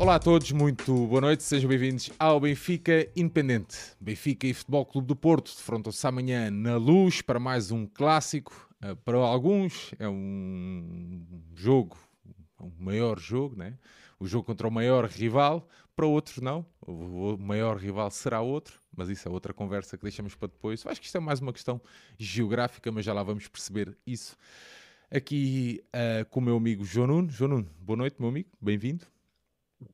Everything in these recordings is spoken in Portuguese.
Olá a todos, muito boa noite, sejam bem-vindos ao Benfica Independente. Benfica e Futebol Clube do Porto defrontam-se amanhã na luz para mais um clássico. Uh, para alguns é um jogo, um maior jogo, né? o jogo contra o maior rival. Para outros, não. O maior rival será outro, mas isso é outra conversa que deixamos para depois. Acho que isto é mais uma questão geográfica, mas já lá vamos perceber isso. Aqui uh, com o meu amigo João Nuno. João Nuno, boa noite, meu amigo, bem-vindo.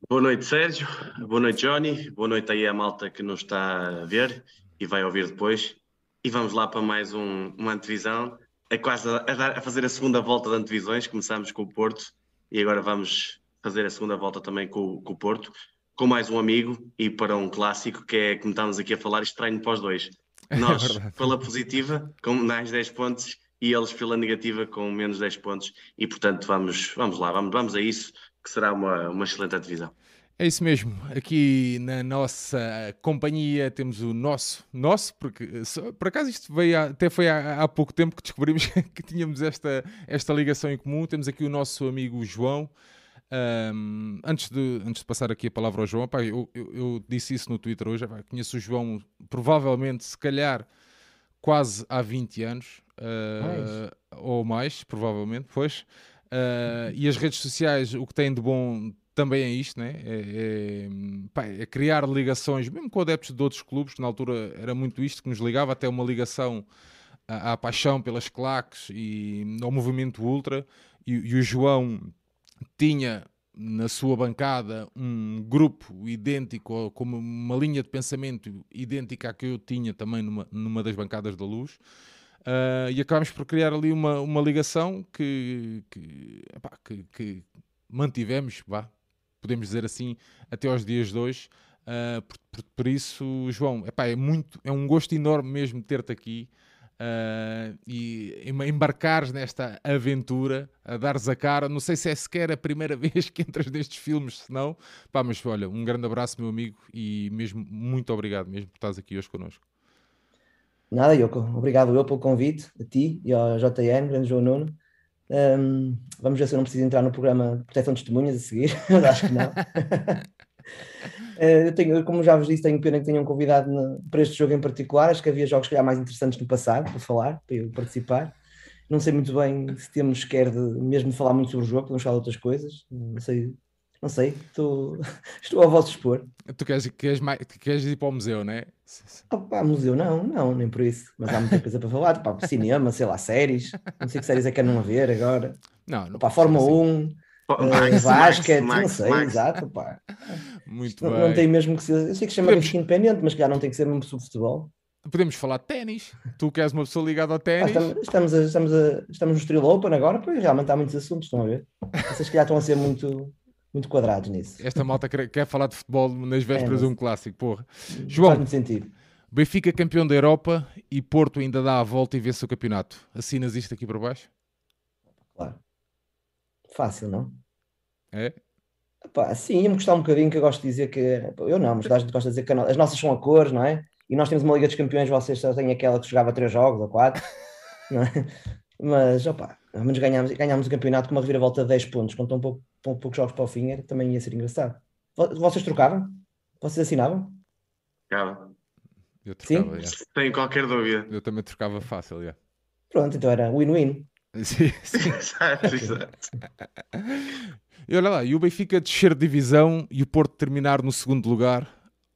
Boa noite, Sérgio. Boa noite, Johnny. Boa noite aí à malta que nos está a ver e vai ouvir depois. E vamos lá para mais um, uma antevisão. É quase a, a, a, fazer a segunda volta de antevisões. Começámos com o Porto e agora vamos fazer a segunda volta também com, com o Porto, com mais um amigo e para um clássico que é, como estamos aqui a falar, estranho para os dois. Nós é pela positiva, com mais 10 pontos e eles pela negativa com menos 10 pontos. E portanto, vamos, vamos lá, vamos, vamos a isso que será uma, uma excelente divisão. É isso mesmo. Aqui na nossa companhia temos o nosso, nosso, porque por acaso isto veio até foi há, há, pouco tempo que descobrimos que tínhamos esta, esta ligação em comum. Temos aqui o nosso amigo João. Um, antes, de, antes de passar aqui a palavra ao João, pá, eu, eu, eu, disse isso no Twitter hoje. Pá, conheço o João provavelmente, se calhar, quase há 20 anos, uh, ou mais, provavelmente, pois. Uh, e as redes sociais, o que têm de bom também é isto, né? é, é, pá, é, criar ligações, mesmo com adeptos de outros clubes, que na altura era muito isto que nos ligava, até uma ligação à, à paixão pelas claques e ao movimento ultra. E, e, o João tinha na sua bancada um grupo idêntico, com uma linha de pensamento idêntica à que eu tinha também numa, numa das bancadas da luz. Uh, e acabámos por criar ali uma, uma ligação que, que, epá, que, que mantivemos, vá, podemos dizer assim, até aos dias de hoje. Uh, por, por, por, isso, João, epá, é, muito, é um gosto enorme mesmo ter-te aqui uh, e embarcares nesta aventura, a dares a cara. Não sei se é sequer a primeira vez que entras nestes filmes, se não. Mas olha, um grande abraço, meu amigo, e mesmo muito obrigado mesmo por estás aqui hoje connosco. Nada, Yoko. Obrigado eu pelo convite, a ti e ao JN, grande João Nuno. Um, vamos ver se eu não preciso entrar no programa de proteção de testemunhas a seguir, mas acho que não. eu tenho, como já vos disse, tenho pena que tenham convidado na, para este jogo em particular. Acho que havia jogos que mais interessantes no passado para falar, para eu participar. Não sei muito bem se temos quer de mesmo falar muito sobre o jogo, podemos falar de outras coisas. Não sei não sei, estou, estou ao vosso expor. Tu queres, queres, mais, queres ir para o museu, não é? Oh, museu não, não, nem por isso. Mas há muita coisa para falar, pá, cinema, sei lá, séries. Não sei que séries é que não haver agora. Não, não. Pá, Fórmula assim. 1, uh, basquete, não sei, Max. exato, pá. Muito não, bem. Não tem mesmo que ser, eu sei que chama Podemos... independente, mas que já não tem que ser mesmo sobre futebol. Podemos falar de ténis. Tu que és uma pessoa ligada ao ténis. Ah, estamos, a, estamos, a, estamos no Estrela Open agora, pois realmente há muitos assuntos, estão a ver? Vocês que já estão a ser muito muito quadrados nisso. Esta malta quer, quer falar de futebol nas vésperas é, de um clássico, porra. João, faz muito sentido. Benfica campeão da Europa e Porto ainda dá a volta e vence o campeonato. Assinas isto aqui para baixo? Claro. Fácil, não? É? Epá, sim, ia-me gostar um bocadinho que eu gosto de dizer que. Eu não, mas a gente gosta de dizer que as nossas são a cores, não é? E nós temos uma Liga dos Campeões, vocês só têm aquela que jogava três jogos ou quatro. não é? Mas, opá, ao menos ganhámos, ganhámos o campeonato com uma reviravolta de 10 pontos, com tão, pouco, tão poucos jogos para o fim, também ia ser engraçado. Vocês trocavam? Vocês assinavam? Trocava. Eu trocava, Sim? Tenho qualquer dúvida. Eu também trocava fácil, já. Pronto, então era win-win. Sim, sim. exato, exato. E olha lá, e o Benfica descer de divisão e o Porto terminar no segundo lugar,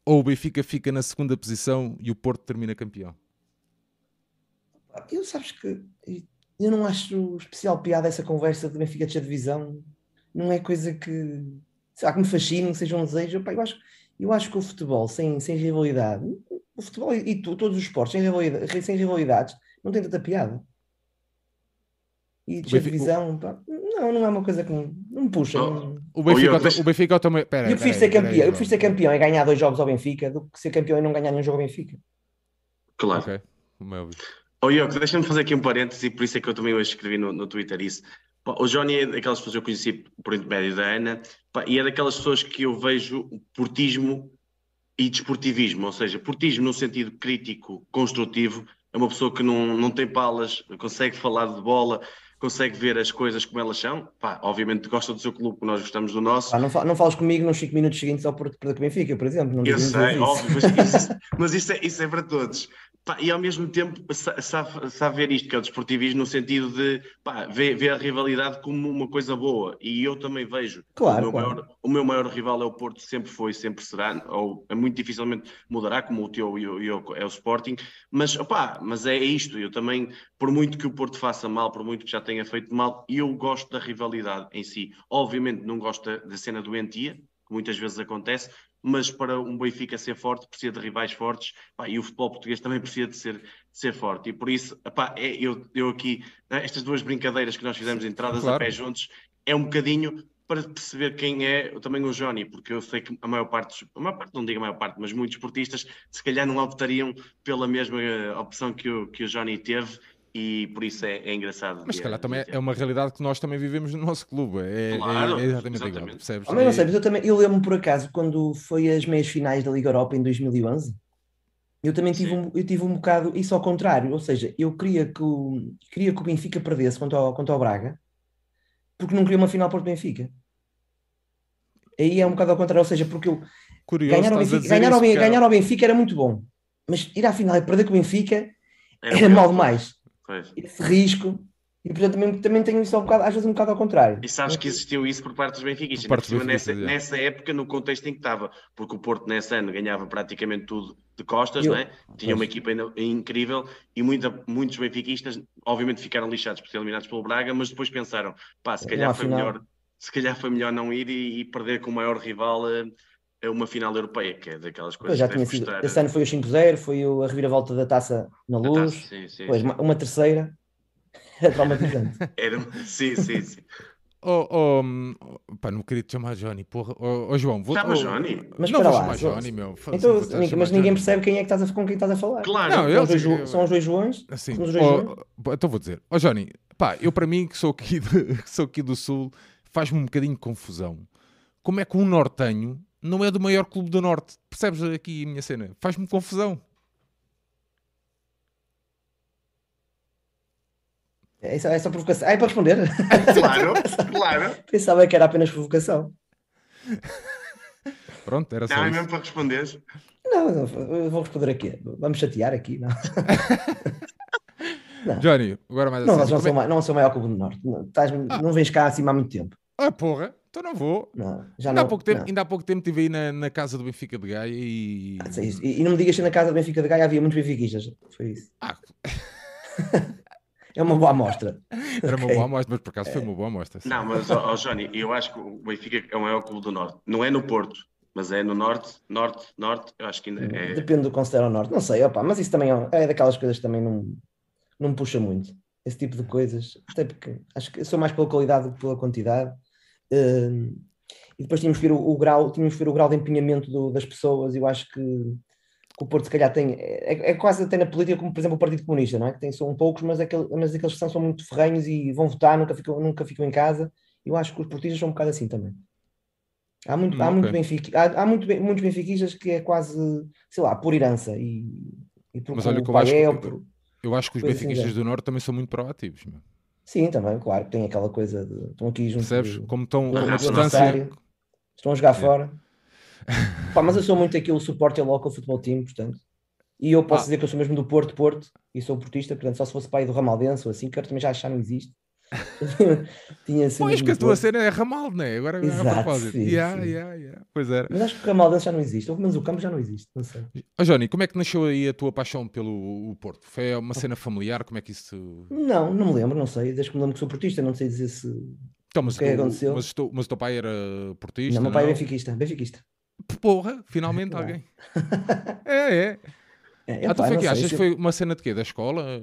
ou o Benfica fica na segunda posição e o Porto termina campeão? Eu sabes que eu não acho especial piada essa conversa de Benfica de divisão. Não é coisa que, será que me fascina, que seja um desejo. Pá, eu, acho, eu acho que o futebol sem, sem rivalidade, o futebol e, e todos os esportes sem, rivalidade, sem rivalidades, não tem tanta piada. E de divisão, pá, não, não é uma coisa que me, não me puxa. Não... O Benfica, o Benfica também. Pera, eu prefiro ser campeão. eu prefiro ser campeão e ganhar dois jogos ao Benfica do que ser campeão e não ganhar nenhum jogo ao Benfica. Claro. Okay. Como é óbvio. Oh, Yoko, deixa-me fazer aqui um parêntese, e por isso é que eu também hoje escrevi no, no Twitter isso. O Johnny é daquelas pessoas que eu conheci por intermédio da Ana, e é daquelas pessoas que eu vejo portismo e desportivismo, ou seja, portismo no sentido crítico, construtivo, é uma pessoa que não, não tem palas, consegue falar de bola, consegue ver as coisas como elas são. Pá, obviamente gosta do seu clube, nós gostamos do nosso. Não, não fales comigo nos 5 minutos seguintes ao Porto o Benfica, por exemplo. Não Eu sei, óbvio, mas, isso, mas isso, é, isso é para todos. Pá, e ao mesmo tempo sa- sabe, sabe ver isto, que é o desportivismo no sentido de pá, ver, ver a rivalidade como uma coisa boa. E eu também vejo. Claro, o, meu claro. maior, o meu maior rival é o Porto, sempre foi, sempre será, ou é muito dificilmente mudará, como o teu e e o- é o Sporting. Mas, opá, mas é isto. Eu também, por muito que o Porto faça mal, por muito que já tenha feito mal, eu gosto da rivalidade em si. Obviamente não gosto da, da cena doentia, que muitas vezes acontece, mas para um Benfica ser forte precisa de rivais fortes pá, e o futebol português também precisa de ser, de ser forte. E por isso, epá, é, eu, eu aqui, né, estas duas brincadeiras que nós fizemos, entradas Claro. a pé juntos, é um bocadinho para perceber quem é também o Johnny, porque eu sei que a maior parte, a maior parte, não digo a maior parte, mas muitos esportistas se calhar não optariam pela mesma eh, opção que o, que o Johnny teve e por isso é, é engraçado. Mas se calhar também é uma realidade que nós também vivemos no nosso clube. É, é- Claro, é exatamente, igual, exatamente. percebes? Ah, mas não É- sei, mas eu também, eu lembro por acaso quando foi as meias finais da Liga Europa em 2011, eu também tive Sim. um, eu tive um bocado isso ao contrário, ou seja, eu queria que o, queria que o Benfica perdesse contra o, contra o Braga, porque não queria uma final Porto Benfica. Aí é um bocado ao contrário, ou seja, porque eu, Curioso, ganhar, ao a Benfica, ganhar, ao, ganhar ao Benfica era muito bom, mas ir à final e perder com o Benfica era, pior. mal demais. Pois. Esse risco, e portanto também, também tenho isso ao bocado, às vezes um bocado ao contrário. E sabes que existiu isso por parte dos benfiquistas, Por parte cima, nessa, é. nessa época, no contexto em que estava, porque o Porto nesse ano ganhava praticamente tudo de costas, Eu- não é? tinha uma Pois. equipa ainda incrível e muita- muitos benfiquistas obviamente ficaram lixados por ser eliminados pelo Braga, mas depois pensaram, pá, se Não calhar há foi melhor, se calhar foi melhor não ir e, e perder com o maior rival a, a uma final europeia, que é daquelas Pois coisas já que tinha sido. custar Esse ano foi o 5-0, foi o- a reviravolta da taça na luz, taça. Sim, sim, depois sim. uma, terceira, era traumatizante. Era, sim, sim, sim. Oh, oh, hum, pá, não queria te chamar Johnny, porra. Oh, oh, João, vou Chama oh, Johnny. Mas não lá, Johnny, meu. Então, mas ninguém Johnny. percebe quem é que estás a, com quem estás a falar. Claro, Não, São eu os, dois, Ju- são os dois Joões? Assim, os dois oh, Joões? oh, então vou dizer, ó Johnny, pá, eu para mim que sou aqui, de- que sou aqui do Sul, faz-me um bocadinho de confusão. Como é que um nortenho não é do maior clube do Norte? Percebes aqui a minha cena? Faz-me confusão. É só, é só provocação. Ah, é para responder? claro, claro. Pensava que era apenas provocação. Pronto, era só Não, é isso. mesmo para responder. Não, não, eu vou responder aqui. Vamos chatear aqui? Não, Johnny, agora mais não, assim. não, sou, mai- não sou o maior clube do Norte. Não, estás- não vens cá acima há muito tempo. Ah, porra, então não vou. Não, já Ainda não. há, pouco tempo, não. ainda há pouco tempo estive aí na, na casa do Benfica de Gaia e. Ah, sei isso. E, e não me digas que na casa do Benfica de Gaia havia muitos benfiquistas. Foi isso. Ah, É uma boa amostra. era uma Ok. boa amostra, mas por acaso foi uma boa amostra. sim. Não, mas, ó, ó, Johnny, eu acho que o Benfica é o maior clube do Norte. Não é no Porto, mas é no Norte, Norte, Norte. Eu acho que ainda é. Depende do que considera o Norte. Não sei, opa, mas isso também é, é daquelas coisas que também não, não me puxa muito. Esse tipo de coisas. Até porque acho que sou mais pela qualidade do que pela quantidade. E depois tínhamos que ver o, o grau, tínhamos que ver o grau de empenhamento do- das pessoas. Eu acho que, que o Porto, se calhar, tem. É, é quase até na política, como por exemplo o Partido Comunista, não é? Que tem, são poucos, mas, aquele, mas aqueles que são, são muito ferrenhos e vão votar, nunca ficam, nunca ficam em casa. Eu acho que os portistas são um bocado assim também. Há, muito, Hum, há, muito benfiqui, há, há muito, muitos benfiquistas que é quase, sei lá, por herança e, e por Mas olha o que eu acho é, por- Eu acho que os assim, benfiquistas já. do Norte também são muito proativos. meu. Sim, também, claro, tem aquela coisa de estão aqui junto, Percebes? de- Como estão a distância. estão a jogar fora. Pá, mas eu sou muito aquilo suporte ao local futebol team, portanto. E eu posso Ah. dizer que eu sou mesmo do Porto, Porto, e sou portista, portanto, só se fosse pai do Ramaldense ou assim, que eu também já, já não existe. Tinha sido Pois que a tua cena é ramal, não é? Agora a Exato, propósito. sim, Yeah, sim. yeah, yeah. Pois era. Mas acho que o Ramaldense já não existe, ou pelo menos o campo já não existe, não sei. Ó Johnny, como é que nasceu aí a tua paixão pelo o Porto? Foi uma cena familiar? Como é que isso. Não, não me lembro, não sei, desde que me lembro que sou portista, não sei dizer se. Então, mas, O que é tu- aconteceu? mas, tu- mas o teu pai era portista? Não, meu pai é benfiquista, benfiquista. Porra, finalmente Não. alguém. É, é. É, Ah, tu foi que achas que foi uma cena de quê? Da escola? É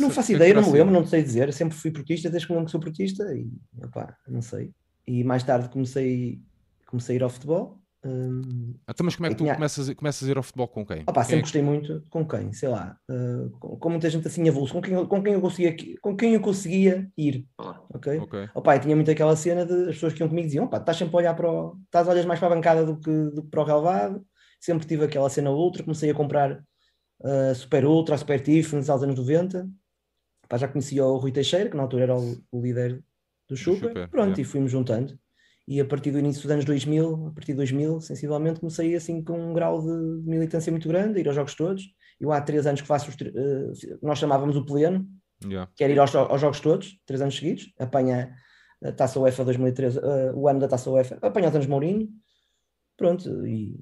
Não faço é ideia, não me lembro, sido? não sei dizer. Sempre fui portista desde que me lembro que sou portista e opá, não sei. E mais tarde comecei, comecei a ir ao futebol. Hum, Então, mas como é que Eu tu tinha- começas, a- começas a ir ao futebol com quem? opá, Quem sempre é que- gostei muito com quem, sei lá, uh, com, com muita gente assim avulso, com quem, eu- com quem eu conseguia, com quem eu conseguia ir, ok? Ok. Opá, e tinha muito aquela cena de as pessoas que iam comigo diziam, opá, estás sempre a olhar para o, estás olhas mais para a bancada do que, do que para o relevado, sempre tive aquela cena ultra, comecei a comprar uh, Super Ultra, Super Tiffany nos anos 90, pá, já conhecia o Rui Teixeira, que na altura era o, o líder do Chupa, Chupa, pronto, e fui-me juntando. E a partir do início dos anos 2000, a partir de 2000, sensivelmente, comecei assim com um grau de militância muito grande, a ir aos jogos todos. Eu há três anos que faço, os, eh, nós chamávamos o pleno, Yeah. quer ir aos, aos jogos todos, três anos seguidos, apanha a Taça UEFA 2013, eh, o ano da Taça UEFA, apanha os anos Mourinho, pronto, e,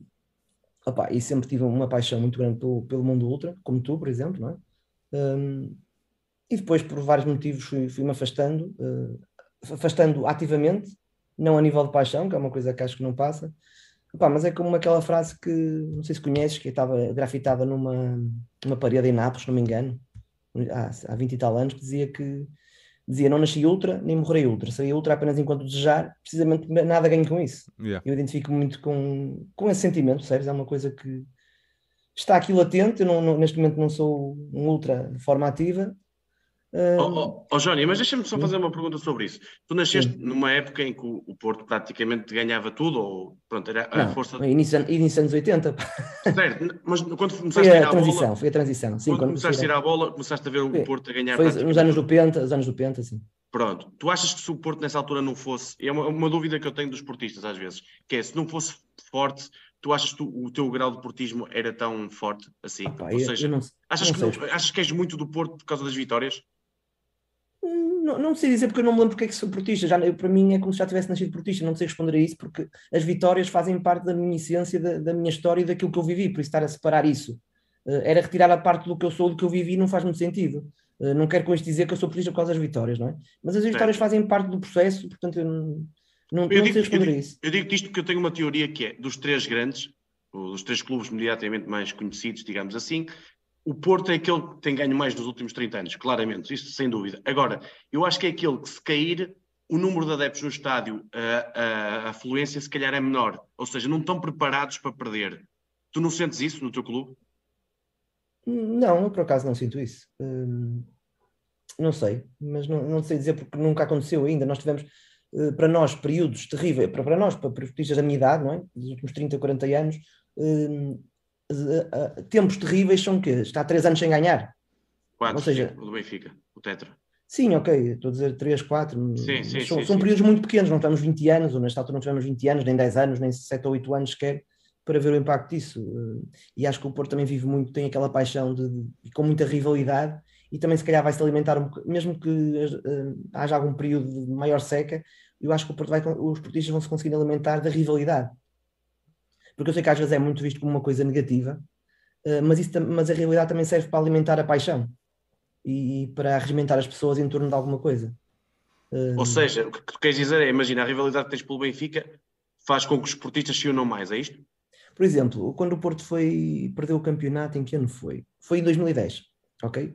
opá, e sempre tive uma paixão muito grande pelo, pelo mundo ultra, como tu, por exemplo, não é? Hum, e depois, por vários motivos, fui- fui-me afastando, eh, afastando ativamente, não a nível de paixão, que é uma coisa que acho que não passa, Opá, mas é como aquela frase que, não sei se conheces, que estava grafitada numa, numa parede em Nápoles, se não me engano, há, há 20 e tal anos, que dizia que dizia não nasci ultra, nem morrerei ultra, serei ultra apenas enquanto desejar, precisamente nada ganho com isso. Yeah. Eu identifico muito com, com esse sentimento, percebes? É uma coisa que está aqui latente, eu não, não- neste momento não sou um ultra de forma ativa. Ó Hum, oh, oh, Johnny, mas deixa-me só fazer uma pergunta sobre isso. Tu nasceste Sim. numa época em que o, o Porto praticamente ganhava tudo, ou pronto, era a não, força. início, início anos 80, pá. Certo, mas quando foi começaste a ir a transição, bola, foi a transição. Sim, quando quando começaste a ir comecei à bola, começaste a ver o Foi- Porto a ganhar Foi nos anos do Penta, os anos do Penta, sim. Pronto, tu achas que se o Porto nessa altura não fosse, é uma, uma dúvida que eu tenho dos portistas às vezes, que é se não fosse forte, tu achas que o teu grau de portismo era tão forte assim? Pá, Ou seja, não, achas, não que achas que és muito do Porto por causa das vitórias? Não, não sei dizer porque eu não me lembro porque é que sou portista. Já, eu, para mim é como se já tivesse nascido portista. Não sei responder a isso porque as vitórias fazem parte da minha essência, da, da minha história e daquilo que eu vivi. Por isso estar a separar isso eh, era retirar a parte do que eu sou, do que eu vivi, não faz muito sentido. Eh, não quero com isto dizer que eu sou portista por causa das vitórias, não é? Mas as vitórias fazem parte do processo, portanto eu não, não, Eu não digo- sei responder eu a isso. Eu digo isto porque eu tenho uma teoria que é dos três grandes, dos três clubes imediatamente mais conhecidos, digamos assim, o Porto é aquele que tem ganho mais nos últimos 30 anos, claramente, isto sem dúvida. Agora, eu acho que é aquele que se cair, o número de adeptos no estádio, a, a, afluência se calhar é menor, ou seja, não estão preparados para perder. Tu não sentes isso no teu clube? Não, eu por acaso não sinto isso. Hum, não sei, mas não, não sei dizer porque nunca aconteceu ainda. Nós tivemos, eh, para nós, períodos terríveis, para, para nós, para portistas da minha idade, não é? Dos últimos 30, 40 anos, hum, eh, tempos terríveis são que está há 3 anos sem ganhar. Quatro, Ou seja- sim, o do Benfica, o Tetra. Sim, ok, estou a dizer 3, 4, Sim, sim, são, sim, são períodos muito pequenos, não tivemos 20 anos, ou nesta altura não tivemos 20 anos, nem 10 anos, nem 7 ou 8 anos sequer, para ver o impacto disso. Eh, E acho que o Porto também vive muito, tem aquela paixão de, de- com muita rivalidade, e também se calhar vai-se alimentar, um, mesmo que eh, haja algum período de maior seca, eu acho que o Porto vai, os portistas vão se conseguir alimentar da rivalidade. Porque eu sei que às vezes é muito visto como uma coisa negativa, eh, mas, isso, mas a rivalidade também serve para alimentar a paixão e, e para regimentar as pessoas em torno de alguma coisa. Ou seja, o que tu queres dizer é, imagina, a rivalidade que tens pelo Benfica faz com que os esportistas se unam mais, é isto? Por exemplo, quando o Porto foi, perdeu o campeonato, em que ano foi? Foi em 2010, ok?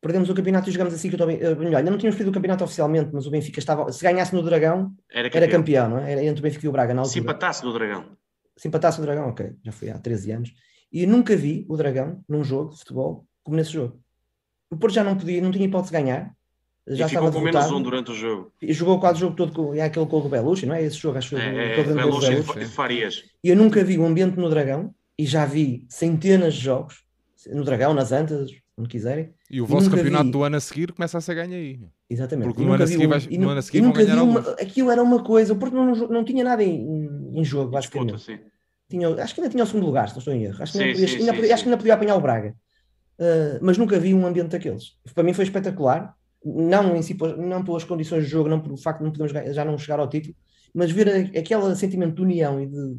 Perdemos o campeonato e jogamos assim que eu estou eh, melhor, ainda não tínhamos perdido o campeonato oficialmente, mas o Benfica estava. Se ganhasse no Dragão, Era era campeão. campeão, não é? Era entre o Benfica e o Braga na Se altura. empatasse no Dragão. Se empatasse o Dragão, ok, já foi há 13 anos. E eu nunca vi o Dragão num jogo de futebol como nesse jogo. O Porto já não podia, não tinha hipótese de ganhar. Já e ficou estava com menos um durante o jogo. E Jogou quase o jogo todo com é aquele gol do Belushi, não é? Esse jogo, acho que É, é, e de Farias. E eu nunca vi um ambiente no Dragão e já vi centenas de jogos no Dragão, nas Antas, onde quiserem. E o E vosso nunca campeonato vi- do ano a seguir começa a ser ganho aí. Exatamente. Porque E no ano seguir um- vais- e no nu- ano a seguir e vão nunca ganhar vi uma- alguns. Aquilo era uma coisa, o Porto não, não tinha nada em, em jogo, Disputa, basicamente. sim. Tinha, acho que ainda tinha o segundo lugar, se não estou em erro. Acho que, Sim, ainda, podia, sim, ainda sim, podia- sim. acho que ainda podia apanhar o Braga. Uh, mas nunca vi um ambiente daqueles. Para mim foi espetacular. Não, em si, não pelas condições de jogo, não pelo facto de não podemos ganhar- já não chegar ao título, mas ver a- aquele sentimento de união e de.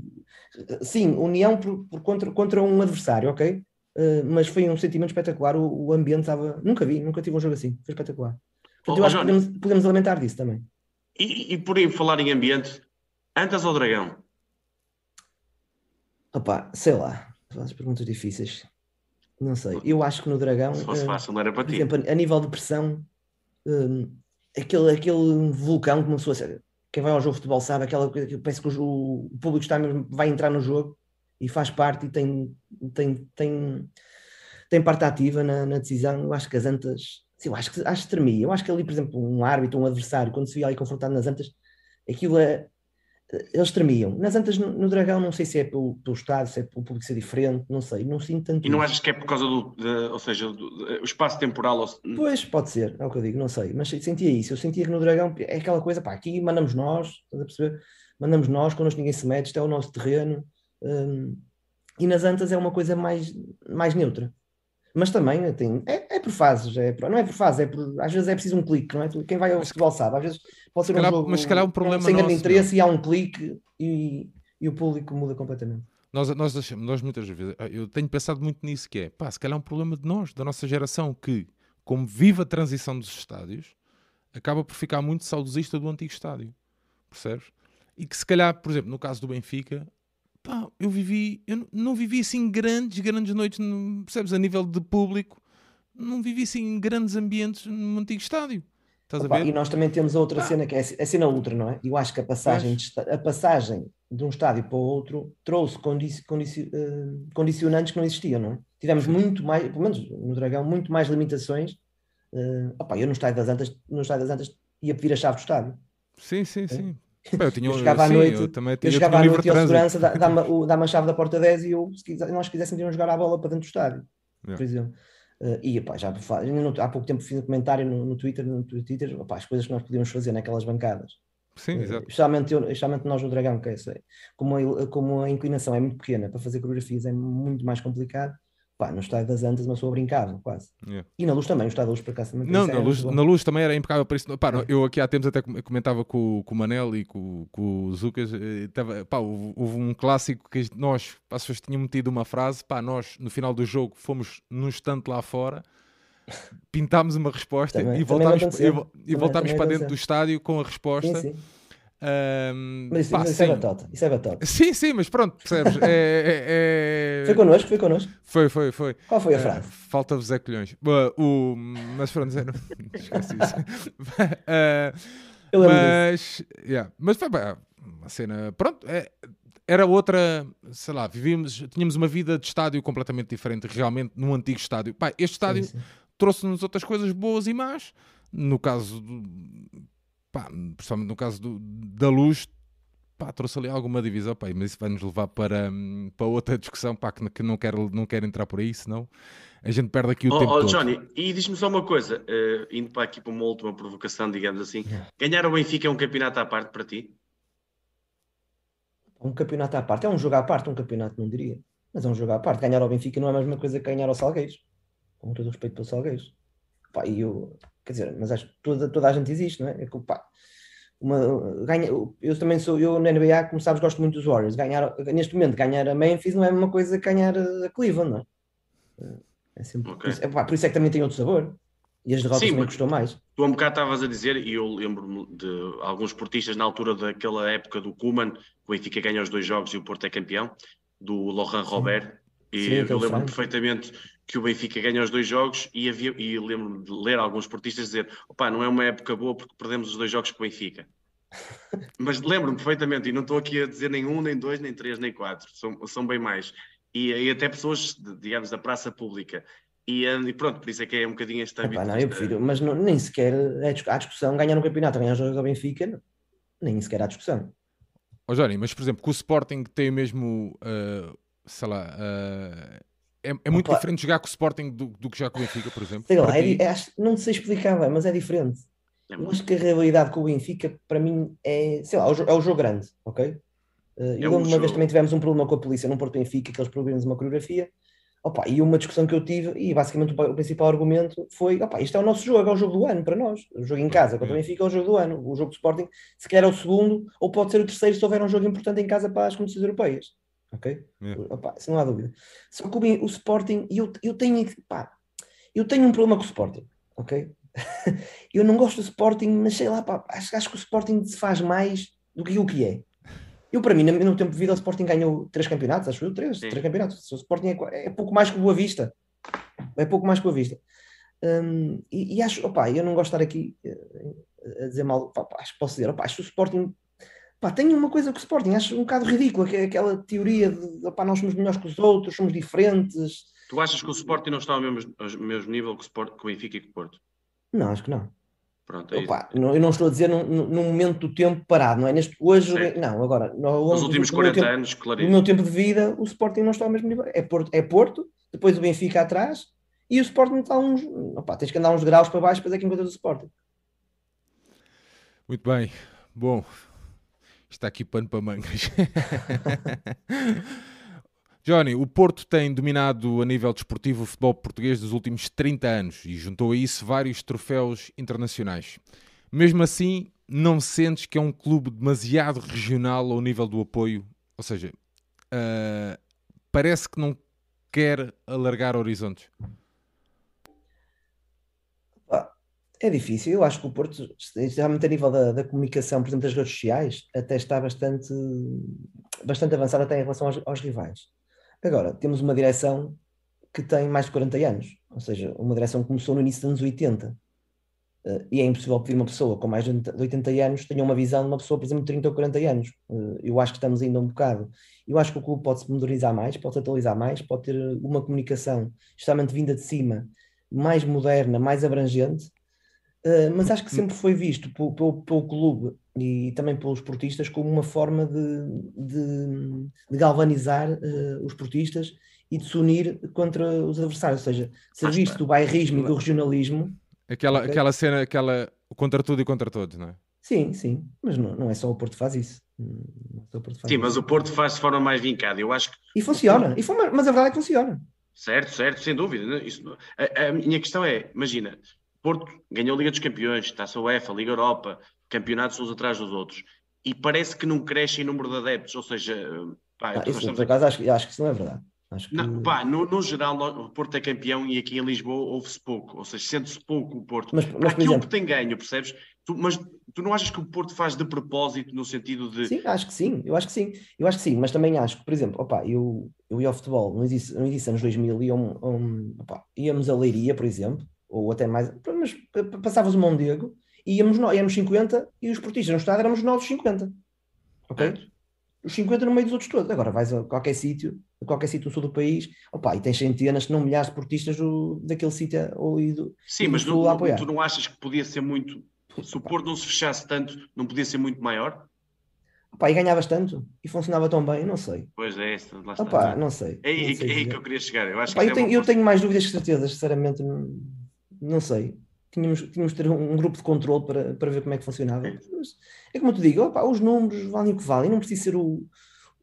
Sim, união por, por contra, contra um adversário, ok? Uh, mas foi um sentimento espetacular. O, o ambiente estava. Nunca vi, nunca tive um jogo assim. Foi espetacular. Portanto, eu Oh, acho que podemos, podemos alimentar disso também. E, e por aí falar em ambiente, Antas ou Dragão? Opá, sei lá, fazes perguntas difíceis. Não sei. Eu acho que no Dragão, Se fosse eh, fácil, não era para ti. exemplo, a, nível de pressão, hum, aquele, aquele vulcão que uma pessoa. Quem vai ao jogo de futebol sabe, aquela coisa que parece que o, o público está mesmo, vai entrar no jogo e faz parte e tem, tem, tem, tem parte ativa na, na decisão. Eu acho que as Antas. sim, Eu acho que, acho que tremia. Eu acho que ali, por exemplo, um árbitro, um adversário, quando se via ali confrontado nas Antas, aquilo é. eles tremiam. Nas Antas, no, no Dragão, não sei se é pelo, pelo estado, se é pelo público ser diferente, não sei, não sinto tanto. E não achas que é por causa do, de, ou seja, do, o espaço temporal? Ou... Pois, pode ser, é o que eu digo, não sei, mas sentia isso. Eu sentia que no Dragão é aquela coisa, pá, aqui mandamos nós, estás a perceber? Mandamos nós, connosco ninguém se mete, isto é o nosso terreno. Hum, e nas Antas é uma coisa mais, mais neutra mas também tem, é, é por fases, é por, não é por fases, é por, às vezes é preciso um clique, não é? Quem vai ao mas, futebol sabe, às vezes pode ser um calhar, jogo mas calhar um problema sem grande interesse não. e há um clique e, e o público muda completamente. Nós, nós, nós muitas vezes, eu tenho pensado muito nisso, que é, pá, se calhar é um problema de nós, da nossa geração, que, como vive a transição dos estádios, acaba por ficar muito saudosista do antigo estádio, percebes? E que se calhar, por exemplo, no caso do Benfica, pá, eu vivi, eu não vivi assim grandes, grandes noites, percebes, a nível de público, não vivi assim grandes ambientes no antigo estádio. Estás Opa, a ver? E nós também temos outra ah. cena que é a cena ultra, não é? Eu acho que a passagem, de, a passagem de um estádio para o outro trouxe condici, condici, uh, condicionantes que não existiam, não é? Tivemos muito mais, pelo menos no Dragão, muito mais limitações. Uh, opa, eu no estádio das Antas, no estádio das Antas ia pedir a chave do estádio. Sim, sim, é? sim. Eu, tinha, eu chegava à noite, eu, também, eu chegava à noite e a segurança dá-me dá a chave da porta 10 e eu, se quiser, nós quiséssemos ir jogar a bola para dentro do estádio, yeah. por exemplo. Uh, e pá, já há pouco tempo fiz um comentário no, no Twitter, no Twitter opá, as coisas que nós podíamos fazer naquelas bancadas. Sim, uh, exato. Especialmente, eu, especialmente nós no Dragão, que é, como, a, como a inclinação é muito pequena, para fazer coreografias é muito mais complicado pá, no estádio das Antas uma pessoa brincava quase. Yeah. E na luz também, o estádio da luz por acaso também. Não, na luz, na luz também era impecável para isso. Pá, é. Eu aqui há tempos até comentava com, com o Manel e com, com o Zucas, eh, tava, pá, houve um clássico que nós, as pessoas tinham metido uma frase, pá, nós no final do jogo fomos num estante lá fora pintámos uma resposta também, e voltámos, e, e voltámos para dentro do estádio com a resposta. Sim, sim. Um, mas, pá, isso, é batota, isso é batota. Sim, sim, mas pronto, percebes? É, é, é... Foi connosco, foi connosco. Foi, foi, foi. Qual foi a frase? Uh, Falta-vos é colhões. Uh, o... Mas pronto, não... esqueci isso. uh, mas, yeah. mas foi bem, uma cena. Pronto, é, era outra, sei lá, vivíamos, tínhamos uma vida de estádio completamente diferente, realmente, num antigo estádio. Pá, este estádio trouxe-nos outras coisas boas e más. No caso do, pá, principalmente no caso do, da luz, pá, trouxe ali alguma divisão, pá, mas isso vai nos levar para, para outra discussão, pá, que, que não, quero, não quero entrar por aí, senão a gente perde aqui o oh, tempo oh, todo. Johnny, e diz-me só uma coisa, uh, indo para aqui para uma última provocação, digamos assim, ganhar o Benfica é um campeonato à parte para ti? Um campeonato à parte, é um jogo à parte, um campeonato não diria, mas é um jogo à parte. Ganhar ao Benfica não é a mesma coisa que ganhar ao Salgueiros, com todo o respeito pelo Salgueiros. Pá, e eu, quer dizer, mas acho que toda, toda a gente existe, não é? é que, pá, uma, ganha, eu também sou, eu na NBA, como sabes, gosto muito dos Warriors. Ganhar, neste momento, ganhar a Memphis não é uma coisa que ganhar a Cleveland, não é? É sempre, okay. por, isso, é, pá, por, isso, é que também tem outro sabor. E as derrotas Sim, também custou mais. Tu há um bocado estavas a dizer, e eu lembro-me de alguns esportistas na altura daquela época do Kuman, que o Benfica ganha os dois jogos e o Porto é campeão, do Laurent Robert, e Sim, eu lembro perfeitamente que o Benfica ganha os dois jogos e, havia, e lembro-me de ler alguns portistas dizer opá, não é uma época boa porque perdemos os dois jogos com o Benfica. Mas lembro-me perfeitamente, e não estou aqui a dizer nem um, nem dois, nem três, nem quatro, são, são bem mais. E, e até pessoas, digamos, da praça pública. E, e, pronto, por isso é que é um bocadinho esta Epá, Não, eu prefiro, mas não, nem sequer é há discussão ganhar no campeonato, ganhar os jogos ao Benfica, não, nem sequer há discussão. Ó oh, mas por exemplo, que o Sporting tem mesmo, uh, sei lá, uh, é, é muito Opa. diferente jogar com o Sporting do, do que jogar com o Benfica, por exemplo. Sei lá, é, é, não sei explicar bem, mas é diferente. É eu acho que a realidade com o Benfica, para mim, é, sei lá, é o jogo grande, ok? Uh, e uma jogo. vez também tivemos um problema com a polícia num Porto Benfica, que eles proibiram uma coreografia. Opa, e uma discussão que eu tive, e basicamente o, principal argumento foi: opa, isto é o nosso jogo, é o jogo do ano para nós. O jogo em casa contra o Benfica é o jogo do ano. O jogo do Sporting, se quer é o segundo, ou pode ser o terceiro se houver um jogo importante em casa para as competições europeias ok? Yeah. Opa, isso não há dúvida. Só que o, o Sporting, eu, eu tenho pá, eu tenho um problema com o Sporting, ok? eu não gosto do Sporting, mas sei lá, pá, acho, acho que o Sporting se faz mais do que o que é. Eu, para mim, no tempo de vida, o Sporting ganhou três campeonatos, acho eu, três, três campeonatos. O Sporting é, é, pouco mais que Boa Vista. É pouco mais que Boa Vista. Um, e, e, acho, opá, eu não gosto de estar aqui uh, a dizer mal, opá, acho que posso dizer, opá, acho que o Sporting Pá, tenho uma coisa com o Sporting, acho um bocado ridícula, que é aquela teoria de opá, nós somos melhores que os outros, somos diferentes. Tu achas que o Sporting não está ao mesmo, ao mesmo nível que o, Sport, que o Benfica e que o Porto? Não, acho que não. Pronto, é Opa, não, eu não estou a dizer num, num momento do tempo parado, não é? Neste, hoje, Certo. não, agora, no, Nos últimos do meu 40 tempo- anos, no claríssimo. meu tempo de vida, o Sporting não está ao mesmo nível. É Porto, é Porto depois o Benfica atrás e o Sporting está uns. Opa, tens que andar uns graus para baixo para é que encontras o Sporting. Muito bem. Bom, está aqui pano para mangas. Johnny, o Porto tem dominado a nível desportivo o futebol português dos últimos 30 anos e juntou a isso vários troféus internacionais. Mesmo assim, não sentes que é um clube demasiado regional ao nível do apoio? Ou seja, ah, parece que não quer alargar horizontes. Pá, É difícil, eu acho que o Porto, realmente a nível da, da comunicação, por exemplo, das redes sociais, até está bastante, bastante avançado até em relação aos, aos rivais. Agora, temos uma direção que tem mais de 40 anos, ou seja, uma direção que começou no início dos anos 80. Eh, e é impossível pedir uma pessoa com mais de 80 anos tenha uma visão de uma pessoa, por exemplo, de 30 ou 40 anos. Eh, eu acho que estamos ainda um bocado. Eu acho que o clube pode se modernizar mais, pode se atualizar mais, pode ter uma comunicação justamente vinda de cima, mais moderna, mais abrangente, Uh, mas acho que sempre foi visto pelo, pelo, pelo, clube e também pelos portistas como uma forma de, de, de galvanizar uh, os portistas e de se unir contra os adversários, ou seja, ser visto do bairrismo e do regionalismo. Aquela, okay? aquela cena, aquela contra tudo e contra todos, não é? Sim, sim, mas não, não é só o Porto que faz isso. É Porto faz sim, isso. mas o Porto faz de forma mais vincada, eu acho que... E funciona, e foi, mas a verdade é que funciona. Certo, certo, sem dúvida. Isso, a, a minha questão é, imagina, Porto ganhou a Liga dos Campeões, Taça UEFA, Liga Europa, campeonatos uns atrás dos outros. E parece que não cresce em número de adeptos, ou seja... Pá, ah, isso, por acaso, acho, acho que isso não é verdade. Que... não, pá, no, no, geral, o Porto é campeão e aqui em Lisboa ouve-se pouco, ou seja, sente-se pouco o Porto. Mas, mas aquilo exemplo... que tem ganho, percebes? Tu, mas tu não achas que o Porto faz de propósito no sentido de. Sim, acho que sim, eu acho que sim, eu acho que sim, mas também acho que, por exemplo, opa, eu, eu ia ao futebol no início, no início dos anos 2000, ia um, um, opa, íamos a Leiria, por exemplo, ou até mais, mas passavas o Mondego e íamos, íamos 50 e os portistas no estado éramos novos 50. Ok? Os 50 no meio dos outros todos. Agora vais a qualquer sítio, a qualquer sítio do sul do país, opa, e tens centenas, se não milhares de portistas do, daquele sítio ou e do, Sim, e do mas sul não, tu não achas que podia ser muito. Se o Porto não se fechasse tanto, não podia ser muito maior? Opa, e ganhavas tanto e funcionava tão bem, não sei. Pois é, isso, lá está. Opa, não sei. É aí, é que eu queria chegar. Eu, acho Opa, que eu, é tenho, eu tenho mais dúvidas que certezas, sinceramente, não, não sei. Tínhamos, tínhamos de ter um, um, grupo de controle para, para ver como é que funcionava. É. Mas, é como eu te digo, opa, os números valem o que valem, não preciso ser o.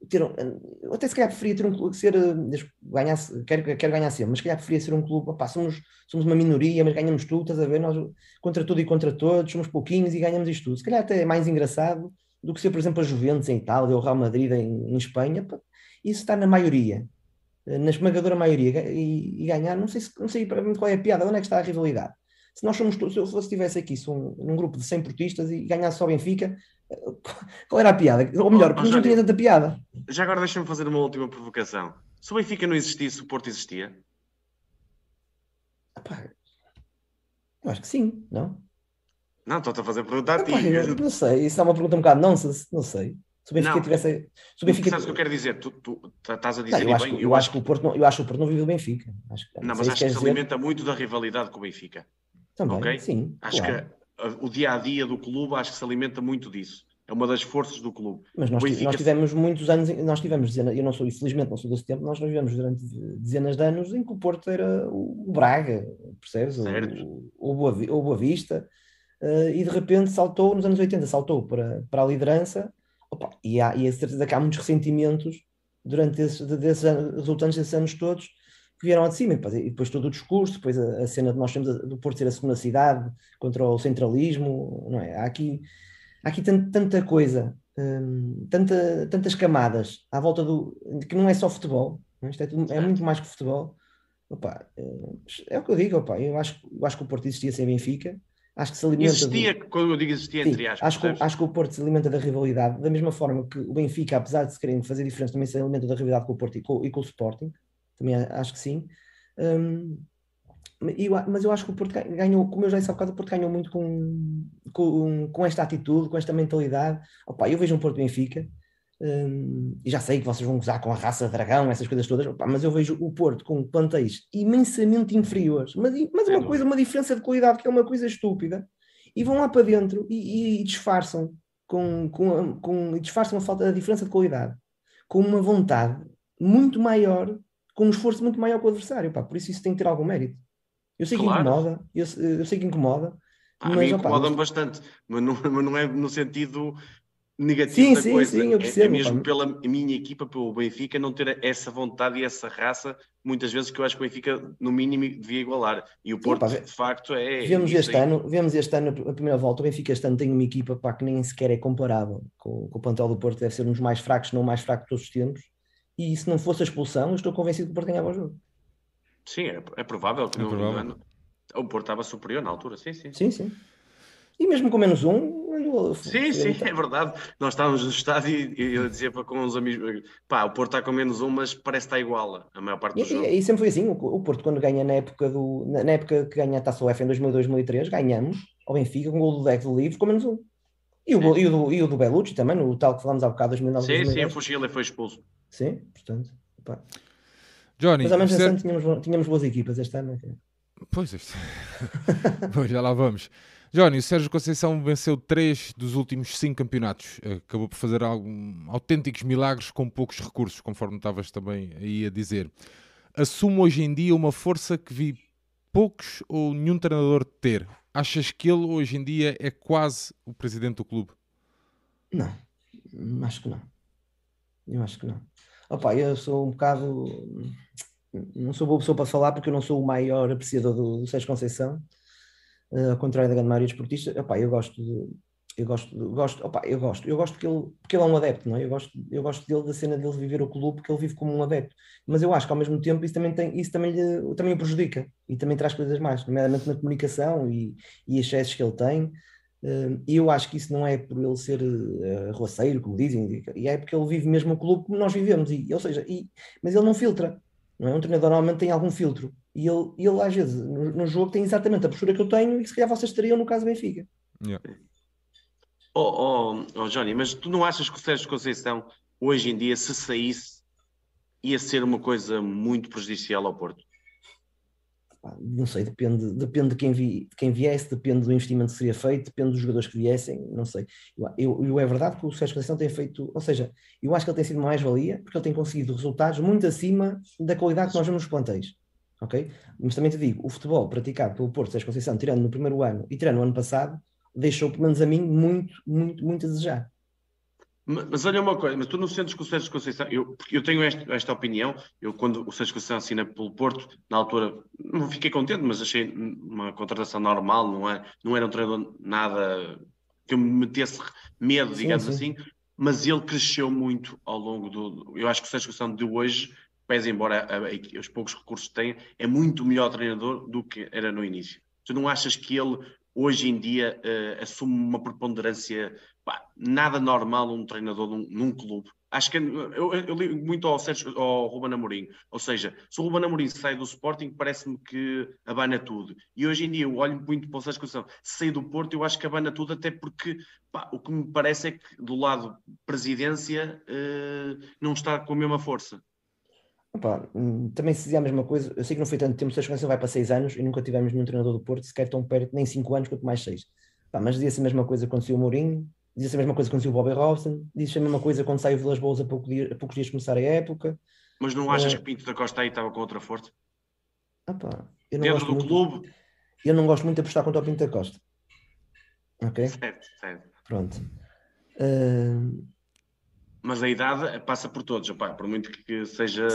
Ter um, eu até se calhar preferia ter um clube, ser, ganhar, quero, quero ganhar sempre, mas se calhar preferia ser um clube, opa, somos, somos uma minoria, mas ganhamos tudo, estás a ver? Nós contra tudo e contra todos, somos pouquinhos e ganhamos isto tudo. Se calhar até é mais engraçado do que ser, por exemplo, a Juventus em Itália ou o Real Madrid em, em Espanha. Pá, isso está na maioria, na esmagadora maioria, e, e ganhar, não sei, se, não sei para mim qual é a piada, onde é que está a rivalidade. Se nós somos, se eu fosse estivesse aqui um, num grupo de 100 portistas e ganhasse só o Benfica, qual era a piada? Ou melhor, porque não tinha tanta piada. Já agora deixa-me fazer uma última provocação. Se o Benfica não existisse, o Porto existia? Epá, eu acho que sim, não? Não, estou-te a fazer pergunta a ti. Não sei, isso é uma pergunta um bocado nonsense, não sei. Se o Benfica não, tivesse. Se o Benfica... Sabes o que eu quero dizer? Tu, tu estás a dizer não, eu, acho, bem. eu, eu, acho que o Porto não, eu acho que o Porto não vive o Benfica. Acho, não, mas acho que se dizer... alimenta muito da rivalidade com o Benfica. Também, okay? sim. Acho claro. que o dia a dia do clube acho que se alimenta muito disso. É uma das forças do clube. Mas nós, Benfica... nós tivemos muitos anos, nós tivemos dezenas, eu não sou, infelizmente, não sou desse tempo, nós vivemos durante dezenas de anos em que o Porto era o Braga, percebes? Certo. O, o, Boa, o Boa Vista, uh, e de repente saltou, nos anos 80, saltou para, para a liderança, opa, e, há, e a certeza que há muitos ressentimentos durante esses, desses anos, resultantes desses anos todos, que vieram de cima, e depois, e depois todo o discurso, depois a, a cena de nós temos do Porto ser a segunda cidade contra o centralismo, não é? Há aqui, há aqui tanta, tanta coisa, hum, tanta, tantas camadas à volta do. que não é só futebol, é? Isto é, tudo, é, muito mais que futebol. Opa, é, é o que eu digo, opa, eu, acho, eu acho que o Porto existia sem Benfica. Acho que se alimenta. Existia, do... quando eu digo existia, Sim, entre aspas. Acho que, acho que o Porto se alimenta da rivalidade, da mesma forma que o Benfica, apesar de se querem fazer diferença, também se alimenta da rivalidade com o Porto e com, e com o Sporting também acho que sim. Um, eu, mas eu acho que o Porto ganhou, como eu já disse há bocado, o Porto ganhou muito com, com, com esta atitude, com esta mentalidade. Opa, eu vejo um Porto Benfica, um, e já sei que vocês vão gozar com a raça dragão, essas coisas todas, opa, mas eu vejo o Porto com plantéis imensamente inferiores, mas, mas uma coisa, uma diferença de qualidade que é uma coisa estúpida. e vão lá para dentro e, e disfarçam com, com, com, disfarçam a falta da diferença de qualidade com uma vontade muito maior, com um esforço muito maior que o adversário, pá, por isso isso tem que ter algum mérito. Eu sei claro. que incomoda, eu, eu, sei que incomoda. A mim incomoda-me bastante, mas não, mas não é no sentido negativo sim, da sim, coisa. Sim, eu percebo, é, é mesmo pá. pela minha equipa, pelo Benfica, não ter essa vontade e essa raça, muitas vezes que eu acho que o Benfica, no mínimo, devia igualar. E o Porto, sim, pá, de facto, é. Vemos este, ano, vemos este ano, a primeira volta, o Benfica este ano tem uma equipa pá, que nem sequer é comparável com, com o plantel do Porto, deve ser um dos mais fracos, não o mais fraco de todos os tempos. E se não fosse a expulsão, eu estou convencido que o Porto ganhava o jogo. Sim, é, é provável que É no, provável. ano. O Porto estava superior na altura, sim, sim. Sim, sim. E mesmo com menos um, Sim, sim, é verdade. Nós estávamos no estádio e eu dizia para com uns amigos: pá, o Porto está com menos um, mas parece que está igual a- maior parte do E, jogo. e- e sempre foi assim, o, o Porto quando ganha na época do na, na época que ganha a Taça UEFA em 2002, 2003, ganhamos ao Benfica com o gol do Deck do Livre com menos um. E o, gol- e o, do, e o do Bellucci também, no tal que falámos há bocado, 2009, Sim, sim, o 2010. Fuxila foi expulso. Sim, portanto. pá. Johnny, Mas ao menos ano tínhamos, tínhamos boas equipas este ano. é Pois, isto- pois, já lá vamos. Johnny, o Sérgio Conceição venceu três dos últimos cinco campeonatos. Acabou por fazer algum, autênticos milagres com poucos recursos, conforme estavas também aí a dizer. Assume hoje em dia uma força que vi poucos ou nenhum treinador ter. Achas que ele hoje em dia é quase o presidente do clube? Não, acho que não. Eu acho que não. Opa, eu sou um bocado. Não sou boa pessoa para falar porque eu não sou o maior apreciador do, do Sérgio Conceição, eh, ao contrário da grande maioria dos esportistas. Opa, eu gosto de. Eu gosto, gosto, opa, eu gosto, eu gosto que ele, porque ele é um adepto, não é? Eu gosto, eu gosto dele, da cena dele viver o clube, porque ele vive como um adepto. Mas eu acho que ao mesmo tempo isso também, tem, isso também, lhe, também o prejudica e também traz coisas mais, nomeadamente na comunicação e, e excessos que ele tem. Eh, E eu acho que isso não é por ele ser uh, roceiro, como dizem, e é porque ele vive mesmo o clube como nós vivemos, e, ou seja, e, mas ele não filtra, não é? Um treinador normalmente tem algum filtro, e ele, ele às vezes no, no jogo tem exatamente a postura que eu tenho e que se calhar vocês teriam no caso Benfica. Oh, oh, oh, Johnny, mas tu não achas que o Sérgio Conceição, hoje em dia, se saísse, ia ser uma coisa muito prejudicial ao Porto? Não sei, depende, depende de, quem vi, de quem viesse, depende do investimento que seria feito, depende dos jogadores que viessem, não sei. Eu, eu, eu- é verdade que o Sérgio Conceição tem feito, ou seja, eu acho que ele tem sido uma mais-valia, porque ele tem conseguido resultados muito acima da qualidade que nós vemos nos plantéis. Ok? Mas também te digo, o futebol praticado pelo Porto Sérgio Conceição, tirando no primeiro ano e tirando no ano passado, deixou, pelo menos a mim, muito, muito, muito a desejar. Ma- Mas olha uma coisa, mas tu não sentes que o Sérgio Conceição, eu, porque eu tenho esta, esta opinião, eu quando o Sérgio Conceição assina pelo Porto, na altura, não fiquei contente, mas achei uma contratação normal, não, é, não era um treinador nada que eu me metesse medo, Sim, digamos sim. assim, mas ele cresceu muito ao longo do. Eu acho que o Sérgio Conceição de hoje, pese embora a- a- os poucos recursos que tem, é muito melhor treinador do que era no início. Tu não achas que ele hoje em dia eh, assume uma preponderância pá, nada normal um treinador num, num clube? Acho que eu, eu, ligo muito ao, Sérgio, ao Ruben Amorim. Ou seja, se o Ruben Amorim sai do Sporting, parece-me que abana tudo. E hoje em dia eu olho muito para o Sérgio Conceição. Sair do Porto, eu acho que abana tudo, até porque pá, o que me parece é que do lado presidência eh, não está com a mesma força. Opa, hum, também se dizia a mesma coisa, eu sei que não foi tanto tempo, Sérgio Conceição vai para seis anos e nunca tivemos nenhum treinador do Porto, sequer tão perto, nem cinco anos, quanto mais seis. Mas dizia-se a mesma coisa quando saiu o Mourinho, dizia-se a mesma coisa quando saiu o Bobby Robson, dizia-se a mesma coisa quando saiu o Vilas Boas a, pouco dia- a poucos dias de começar a época. Mas não achas Eh, que Pinto da Costa aí estava com outra força? Opa, eu não Dentro gosto do muito, clube? eu não gosto muito de apostar contra o Pinto da Costa. Ok? Certo, certo. Pronto. Hum, Mas a idade passa por todos, opá, por muito que seja.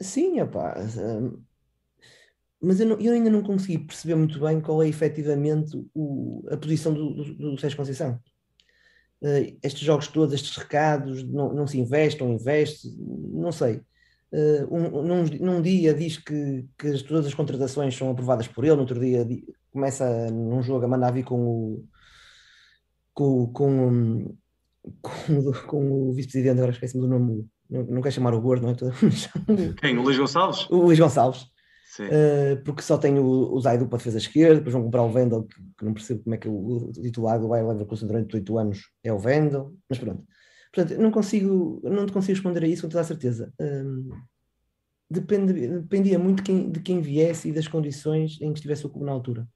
Sim, opá, hum, mas eu, não- eu ainda não consegui perceber muito bem qual é efetivamente o- a posição do, do, do Sérgio Conceição. Eh, estes jogos todos, estes recados, não, não se investe ou investe, não sei. Eh, um- num, num dia diz que, que as- todas as contratações são aprovadas por ele, no outro dia di- começa num jogo a mandar vir com o com, com, hum, com, o- com o vice-presidente, agora esqueci-me do nome, não, não quero chamar o gordo, não é? Quem? O Luís Gonçalves? o Luís Gonçalves. Uh, porque só tem o, o Zaidu para defesa esquerda, depois vão comprar o Vendel, que, que não percebo como é que o, o titular do Bayer Leverkusen durante 8 anos é o Vendel, mas pronto. Portanto, não consigo, não te consigo responder a isso com toda a certeza. Um, depende, dependia muito de quem, de quem viesse e das condições em que estivesse o clube na altura.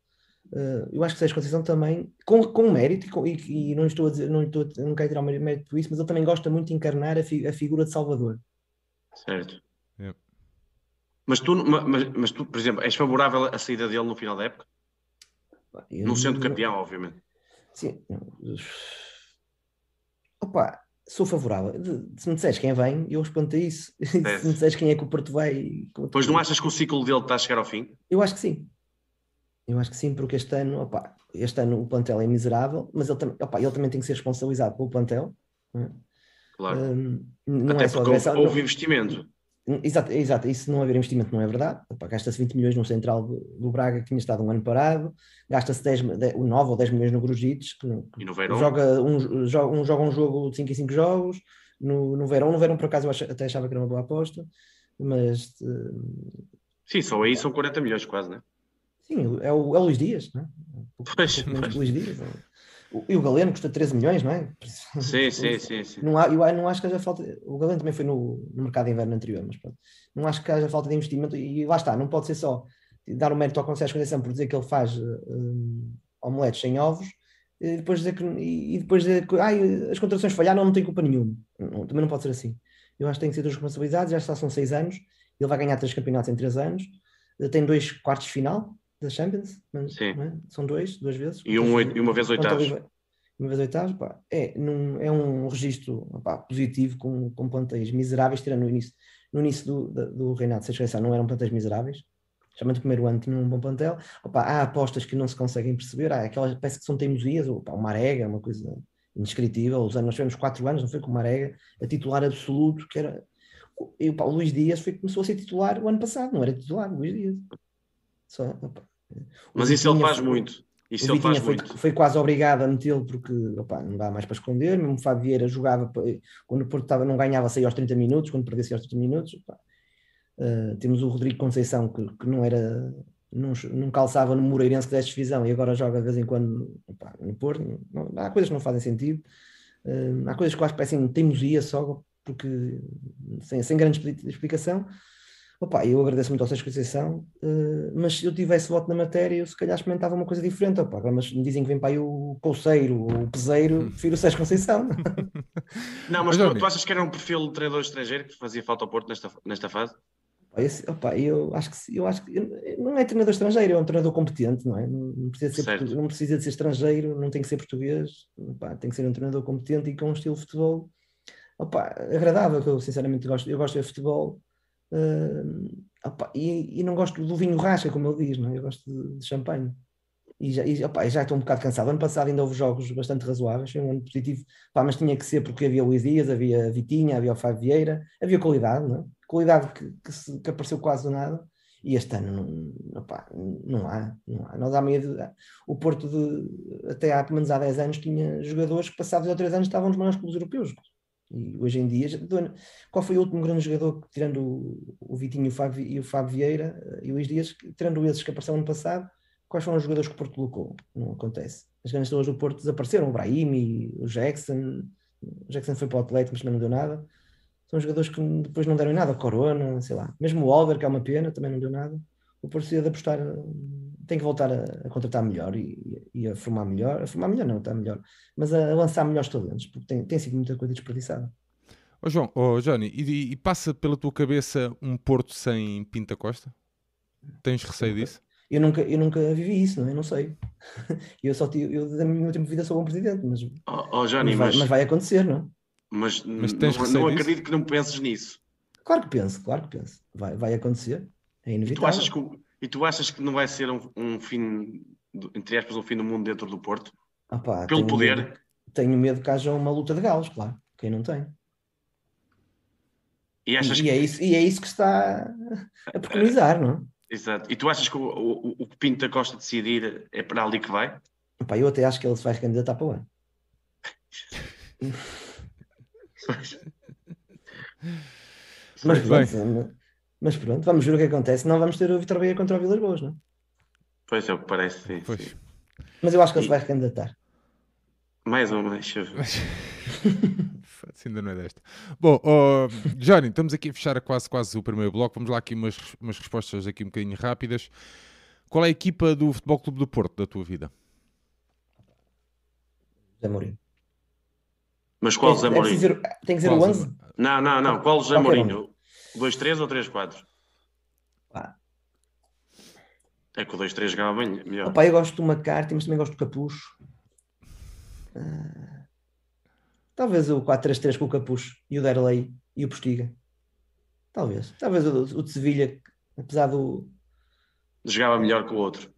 Uh, eu acho que Sérgio Conceição também, com, com mérito, e, com, e, e, não estou a dizer, não, estou, não quero tirar o mérito por isso, mas ele também gosta muito de encarnar a, fi, a figura de Salvador. Certo. Yep. Mas, tu, mas, mas, tu, por exemplo, és favorável à saída dele no final da época? Eu, não sendo campeão, obviamente. Sim. Opa, sou favorável. Se me disseres quem vem, eu respondo a isso. É. Se me disseres quem é que o Porto vai. Pois não achas que o ciclo dele está a chegar ao fim? Eu acho que sim. Eu acho que sim, porque este ano, opa, este ano o plantel é miserável, mas ele, opa, ele também tem que ser responsabilizado pelo plantel. É? Claro. Um, Até é porque houve, houve investimento. Exato, exato, isso não haver investimento não é verdade. Gasta-se 20 milhões no central do, do, Braga, que tinha estado um ano parado, gasta-se 10, 10, 9 ou 10 milhões no Grujitos, que, no? Joga, um, joga, um, joga um jogo de 5 em 5 jogos, no, no Verão, no Verão por acaso eu ach, até achava que era uma boa aposta, mas... Uh, Sim, só aí são 40 milhões quase, né? Sim, é o, é o Luís Dias, né? Pois, pois. Luís Dias, é. E o Galeno custa 13 milhões, não é? Sim, sim, sim. sim. Não, há, eu não acho que haja falta. O Galeno também foi no, no mercado de inverno anterior, mas pronto. Não acho que haja falta de investimento e lá está, não pode ser só dar o mérito ao Conselho de Condição por dizer que ele faz um, omeletes sem ovos e depois dizer que, e depois dizer que ai, as contratações falharam, não tem culpa nenhuma. Não, também não pode ser assim. Eu acho que tem que ser duas responsabilidades, já está, são seis anos, ele vai ganhar três campeonatos em três anos, tem dois quartos de final, da Champions, Sim. É? são dois, duas vezes. E, um, e uma vez oitavos. Uma vez oitavos, pá, é, num, é um registro pá, positivo com, com plantéis miseráveis, tirando no início, no início do, do, do reinado Seixas não eram plantéis miseráveis, Chamando o primeiro ano tinha um bom plantel. Opa, há apostas que não se conseguem perceber, há aquelas parece que são teimosias, opa, o Marega, uma coisa indescritível. Os anos, nós tivemos quatro anos, não foi com o Marega, a titular absoluto, que era. E, opa, o Luís Dias foi, começou a ser titular o ano passado, não era titular, o Luís Dias. Só, opa, mas isso ele faz foi, muito. Isso ele faz foi, muito. foi quase obrigado a metê-lo porque opa, não dá mais para esconder. Mesmo o Fábio Vieira jogava quando o Porto estava, não ganhava, sair aos 30 minutos, quando perdesse aos 30 minutos. Uh, temos o Rodrigo Conceição que, que não era. Não, não, calçava no Moreirense que deste divisão e agora joga de vez em quando opa, no Porto. Não, há coisas que não fazem sentido. Uh, há coisas que que parecem teimosia só, porque sem, sem grande explicação. Opa, eu agradeço muito ao Sérgio Conceição, uh, mas se eu tivesse voto na matéria, eu se calhar experimentava uma coisa diferente. Opa, mas me dizem que vem para aí o Colseiro ou o Peseiro, hum. prefiro o Sérgio Conceição. Não, mas, tu, tu, achas que era um perfil de treinador estrangeiro que fazia falta ao Porto nesta, nesta fase? Esse, opa, eu acho que eu acho que não é treinador estrangeiro, é um treinador competente, não é? Não precisa, ser, não precisa de ser estrangeiro, não tem que ser português, opa, tem que ser um treinador competente e com um estilo de futebol opa, agradável, que eu sinceramente gosto. Eu gosto de futebol Uh, opa, e, e, não gosto do vinho rasca, como ele diz, não? É? eu gosto de, de champanhe. E já, e, opa, já estou um bocado cansado. Ano passado ainda houve jogos bastante razoáveis, foi um ano positivo, opa, mas tinha que ser porque havia Luís Dias, havia Vitinha, havia o Fábio Vieira, havia qualidade, não é? qualidade que, que, se, que, apareceu quase do nada. E este ano não, opa, não há, não há. Nós há o Porto de, até há pelo menos há 10 anos tinha jogadores que passados há 3 anos estavam nos maiores clubes europeus. E hoje em dia, qual foi o último grande jogador, tirando o, Vitinho e o, Fábio, Vieira eh, e o Luís Dias, tirando esses que apareceram ano passado, quais foram os jogadores que o Porto colocou? Não acontece. As grandes estrelas do Porto desapareceram, o Brahim, o Jackson, o Jackson foi para o Atlético, mas também não deu nada. São jogadores que depois não deram nada, Corona, sei lá. Mesmo o Oliver, que é uma pena, também não deu nada. O Porto precisa de apostar tem que voltar a, a contratar melhor e, e, a formar melhor. A formar melhor não, está melhor, mas a, a lançar melhores talentos, porque tem, tem sido muita coisa desperdiçada. Oh, João, oh, Johnny, e, e, passa pela tua cabeça um Porto sem Pinta Costa? Tens receio disso? Eu nunca, eu nunca vivi isso, não é? Eu não sei. Eu só tive, eu da minha de vida sou um presidente, mas, oh, oh, Johnny, mas, vai, mas... mas, vai, acontecer, não é? Mas, mas não, não acredito que não penses nisso. Claro que penso, claro que penso. Vai, vai acontecer. É inevitável. E tu achas que o, e tu achas que não vai ser um, um fim, entre aspas, um fim do mundo dentro do Porto? Pelo tenho poder? Medo, tenho medo que haja uma luta de galos, claro. Quem não tem? E, e, que... é, isso, e é isso que está a preconizar, não é? Exato. E tu achas que o, o, o que Pinto da Costa decidir é para ali que vai? Epá, eu até acho que ele se vai candidatar para o ano. Mas pronto, mas pronto, vamos ver o que acontece. Não vamos ter o Vitor Bahia contra o Vilas Boas, não é? Pois é o que parece, sim. sim. Mas eu acho que ele se vai recandidatar. Mais ou menos, deixa eu ver. ainda não é desta. Bom, oh, Johnny, estamos aqui a fechar quase, quase o primeiro bloco. Vamos lá aqui umas, umas respostas aqui um bocadinho rápidas. Qual é a equipa do Futebol Clube do Porto da tua vida? José Mourinho. Mas qual José É Mourinho? tem que ser o José 11? Não, não, não. Qual José um. Mourinho? 2-3 ou 3-4? Pá. É que o 2-3 jogava bem, melhor. Opa, eu gosto do McCarthy, mas também gosto do Capucho. Ah, talvez o 4-3-3 com o Capucho e o Derlei e o Postiga. Talvez. Talvez o, o de Sevilha, apesar do. Jogava melhor que o outro.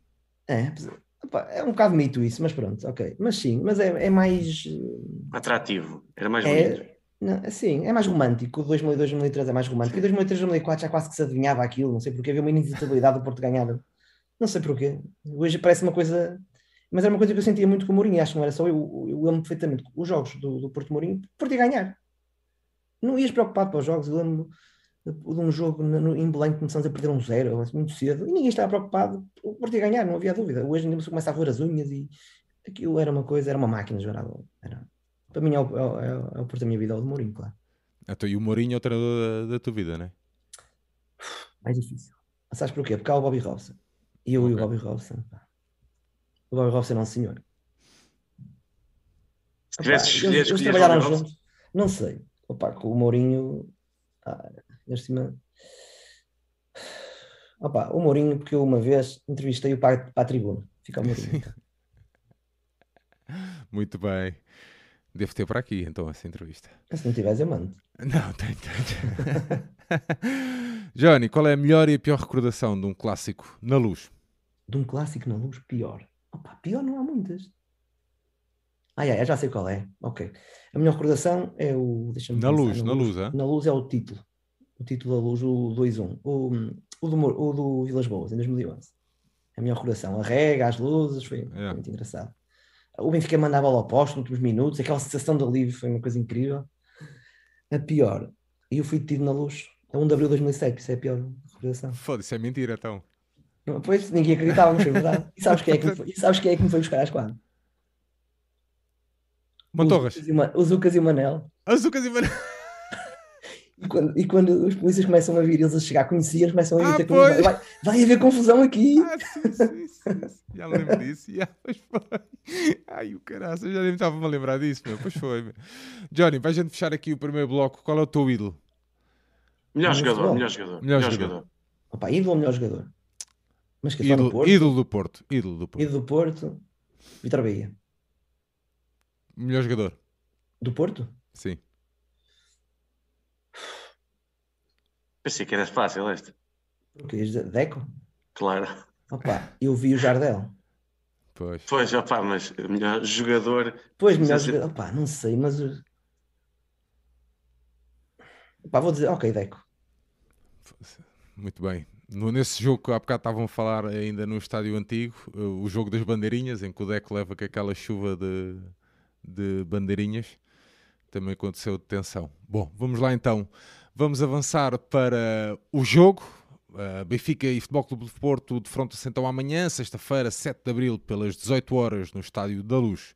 É, apesar- opa, é um bocado mito isso, mas pronto, ok. Mas sim, mas é, é mais. Atrativo. Era mais bonito. É, não, sim, é mais romântico. O 2002, 2003 é mais romântico. E 2003, 2004 já quase que se adivinhava aquilo. Não sei porque havia uma inevitabilidade do Porto ganhar. Não sei porquê. Hoje parece uma coisa. Mas era uma coisa que eu sentia muito com o Mourinho. Acho que não era só eu. Eu lembro perfeitamente os jogos do, do Porto Mourinho. o Porto ia ganhar. Não ias preocupado para os jogos. Eu lembro de um jogo no, em Belém que começamos a perder um zero muito cedo e ninguém estava preocupado. O Porto ganhar, não havia dúvida. Hoje ainda começa a roer as unhas e aquilo era uma coisa, era uma máquina bola. Era, para mim é o, é, é o- é da minha vida, é o de Mourinho, claro. Então, e o Mourinho é o treinador da, da tua vida, não é? Mais difícil. Sabes porquê? Porque há o Bobby Robson. E eu e o. Bobby Robson. O Bobby Robson é um senhor. Se tivesse Opa, escolhido, eles, trabalharam Bobby Robson. juntos. Não sei. Opa, com o Mourinho. Ah, cima. Opa, o Mourinho, porque eu uma vez entrevistei-o para, para a tribuna. Fica o Mourinho. então. Muito bem. Devo ter para aqui, então, essa entrevista. Se não tiveres, eu mando. Não, tem, tem. Johnny, qual é a melhor e a pior recordação de um clássico na luz? De um clássico na luz, pior. Opa, pior não há muitas. Ah, é, já sei qual é. Ok. A minha recordação é o. deixa-me Na luz, na luz, hã? Na luz é o título. O título da luz, o 2-1. O, o, do, o do Vilas Boas, em 2011. A minha recordação. A rega, as luzes, foi, foi É. muito engraçado. O Benfica manda a bola ao posto nos últimos minutos, aquela sensação de alívio foi uma coisa incrível. A pior, e eu fui detido na luz, a 1 de abril de 2007, isso é a pior recordação. Foda-se, é mentira, então. Pois, ninguém acreditava, mas foi verdade. E sabes quem é que me foi, e sabes quem é que me foi buscar às quadras? Mantorras. Os Lucas e o Ma- Os Lucas e o Manel. E Manel. Quando, e quando os polícias começam a vir, eles a chegar, conheciam, começam a Ah, gritar comigo, pois. vai, vai haver confusão aqui. Ah, sim, sim, sim. Já lembro disso. Já, pois foi. Ai, o caraças, eu já nem estava-me a lembrar disso, meu. Pois foi. meu. Johnny, vai a gente fechar aqui o primeiro bloco. Qual é o teu ídolo? Melhor jogador, melhor jogador. Melhor Melhor jogador. jogador. Opa, ídolo ou melhor jogador? Mas que Ídolo, Porto? ídolo do Porto. Ídolo do Porto. Ídolo do Porto. Vitor Bahia. Melhor jogador. Do Porto? Sim. Pensei que era fácil esta. Porque Deco? Claro. Opa, eu vi o Jardel. Pois. Pois, opá, mas melhor jogador. Pois, melhor jogador. Opa, não sei, mas. o- Opa, vou dizer, ok, Deco. Muito bem. No- nesse jogo que há bocado estavam a falar ainda no estádio antigo, eh, o jogo das bandeirinhas, em que o Deco leva com aquela chuva de, de bandeirinhas, também aconteceu de tensão. Bom, vamos lá então. Vamos avançar para o jogo. Uh, Benfica e Futebol Clube de Porto defrontam-se então amanhã, sexta-feira, 7 de Abril, pelas 18 horas, no Estádio da Luz.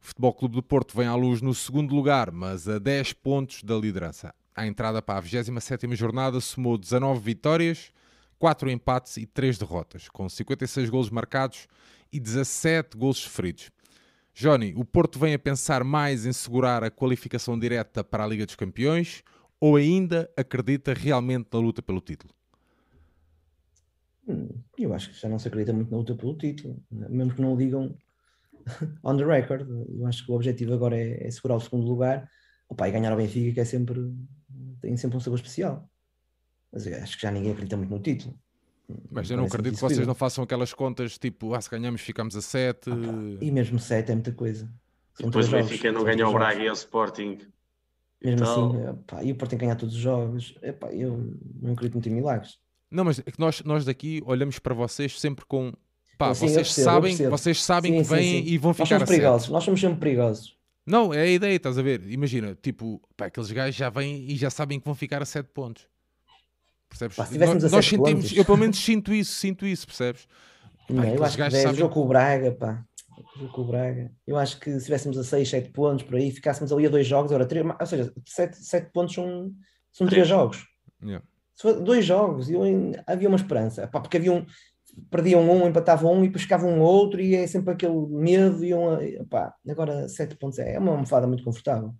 O Futebol Clube de Porto vem à luz no segundo lugar, mas a 10 pontos da liderança. À entrada para a 27ª jornada somou 19 vitórias, 4 empates e 3 derrotas, com 56 golos marcados e 17 golos sofridos. Johnny, o Porto vem a pensar mais em segurar a qualificação direta para a Liga dos Campeões ou ainda acredita realmente na luta pelo título? Hum, Eu acho que já não se acredita muito na luta pelo título, mesmo que não o digam on the record. Eu acho que o objetivo agora é, é segurar o segundo lugar Opa, e ganhar ao Benfica, que é sempre, tem sempre um sabor especial. Mas acho que já ninguém acredita muito no título. Mas eu não Parece-me acredito que vocês não façam aquelas contas tipo, ah, se ganhamos ficamos a 7. E mesmo 7 é muita coisa. São Depois o Benfica não ganha o Braga e o Sporting. Mesmo Então- assim, e o que ganhar todos os jogos. Epá, eu não acredito muito em milagres. Não, mas é que nós, nós daqui olhamos para vocês sempre com. Pá, Sim, vocês, percebo, sabem, vocês sabem Sim, que vêm e vão Nós ficar somos a 7. perigosos, nós somos sempre perigosos. Não, é a ideia, estás a ver? Imagina, tipo, pá, aqueles gajos já vêm e já sabem que vão ficar a 7 pontos. Percebes? Pá, se tivéssemos nós a nós sentimos, pontos. eu pelo menos sinto isso, sinto isso, percebes? Não, aqueles eu acho que 10, sabem- jogo com o Braga, pá. Jogo com o Braga. Eu acho que se estivéssemos a 6, 7 pontos por aí, ficássemos ali a 2 jogos, ora, 3, ou seja, 7, 7 pontos são, são 3 Três. jogos. Yeah. Dois jogos, ainda- havia uma esperança. Pá, porque havia um. perdiam um, empatavam um e depois ficavam um outro e é sempre aquele medo e um, pá, agora 7 pontos é, é uma almofada muito confortável.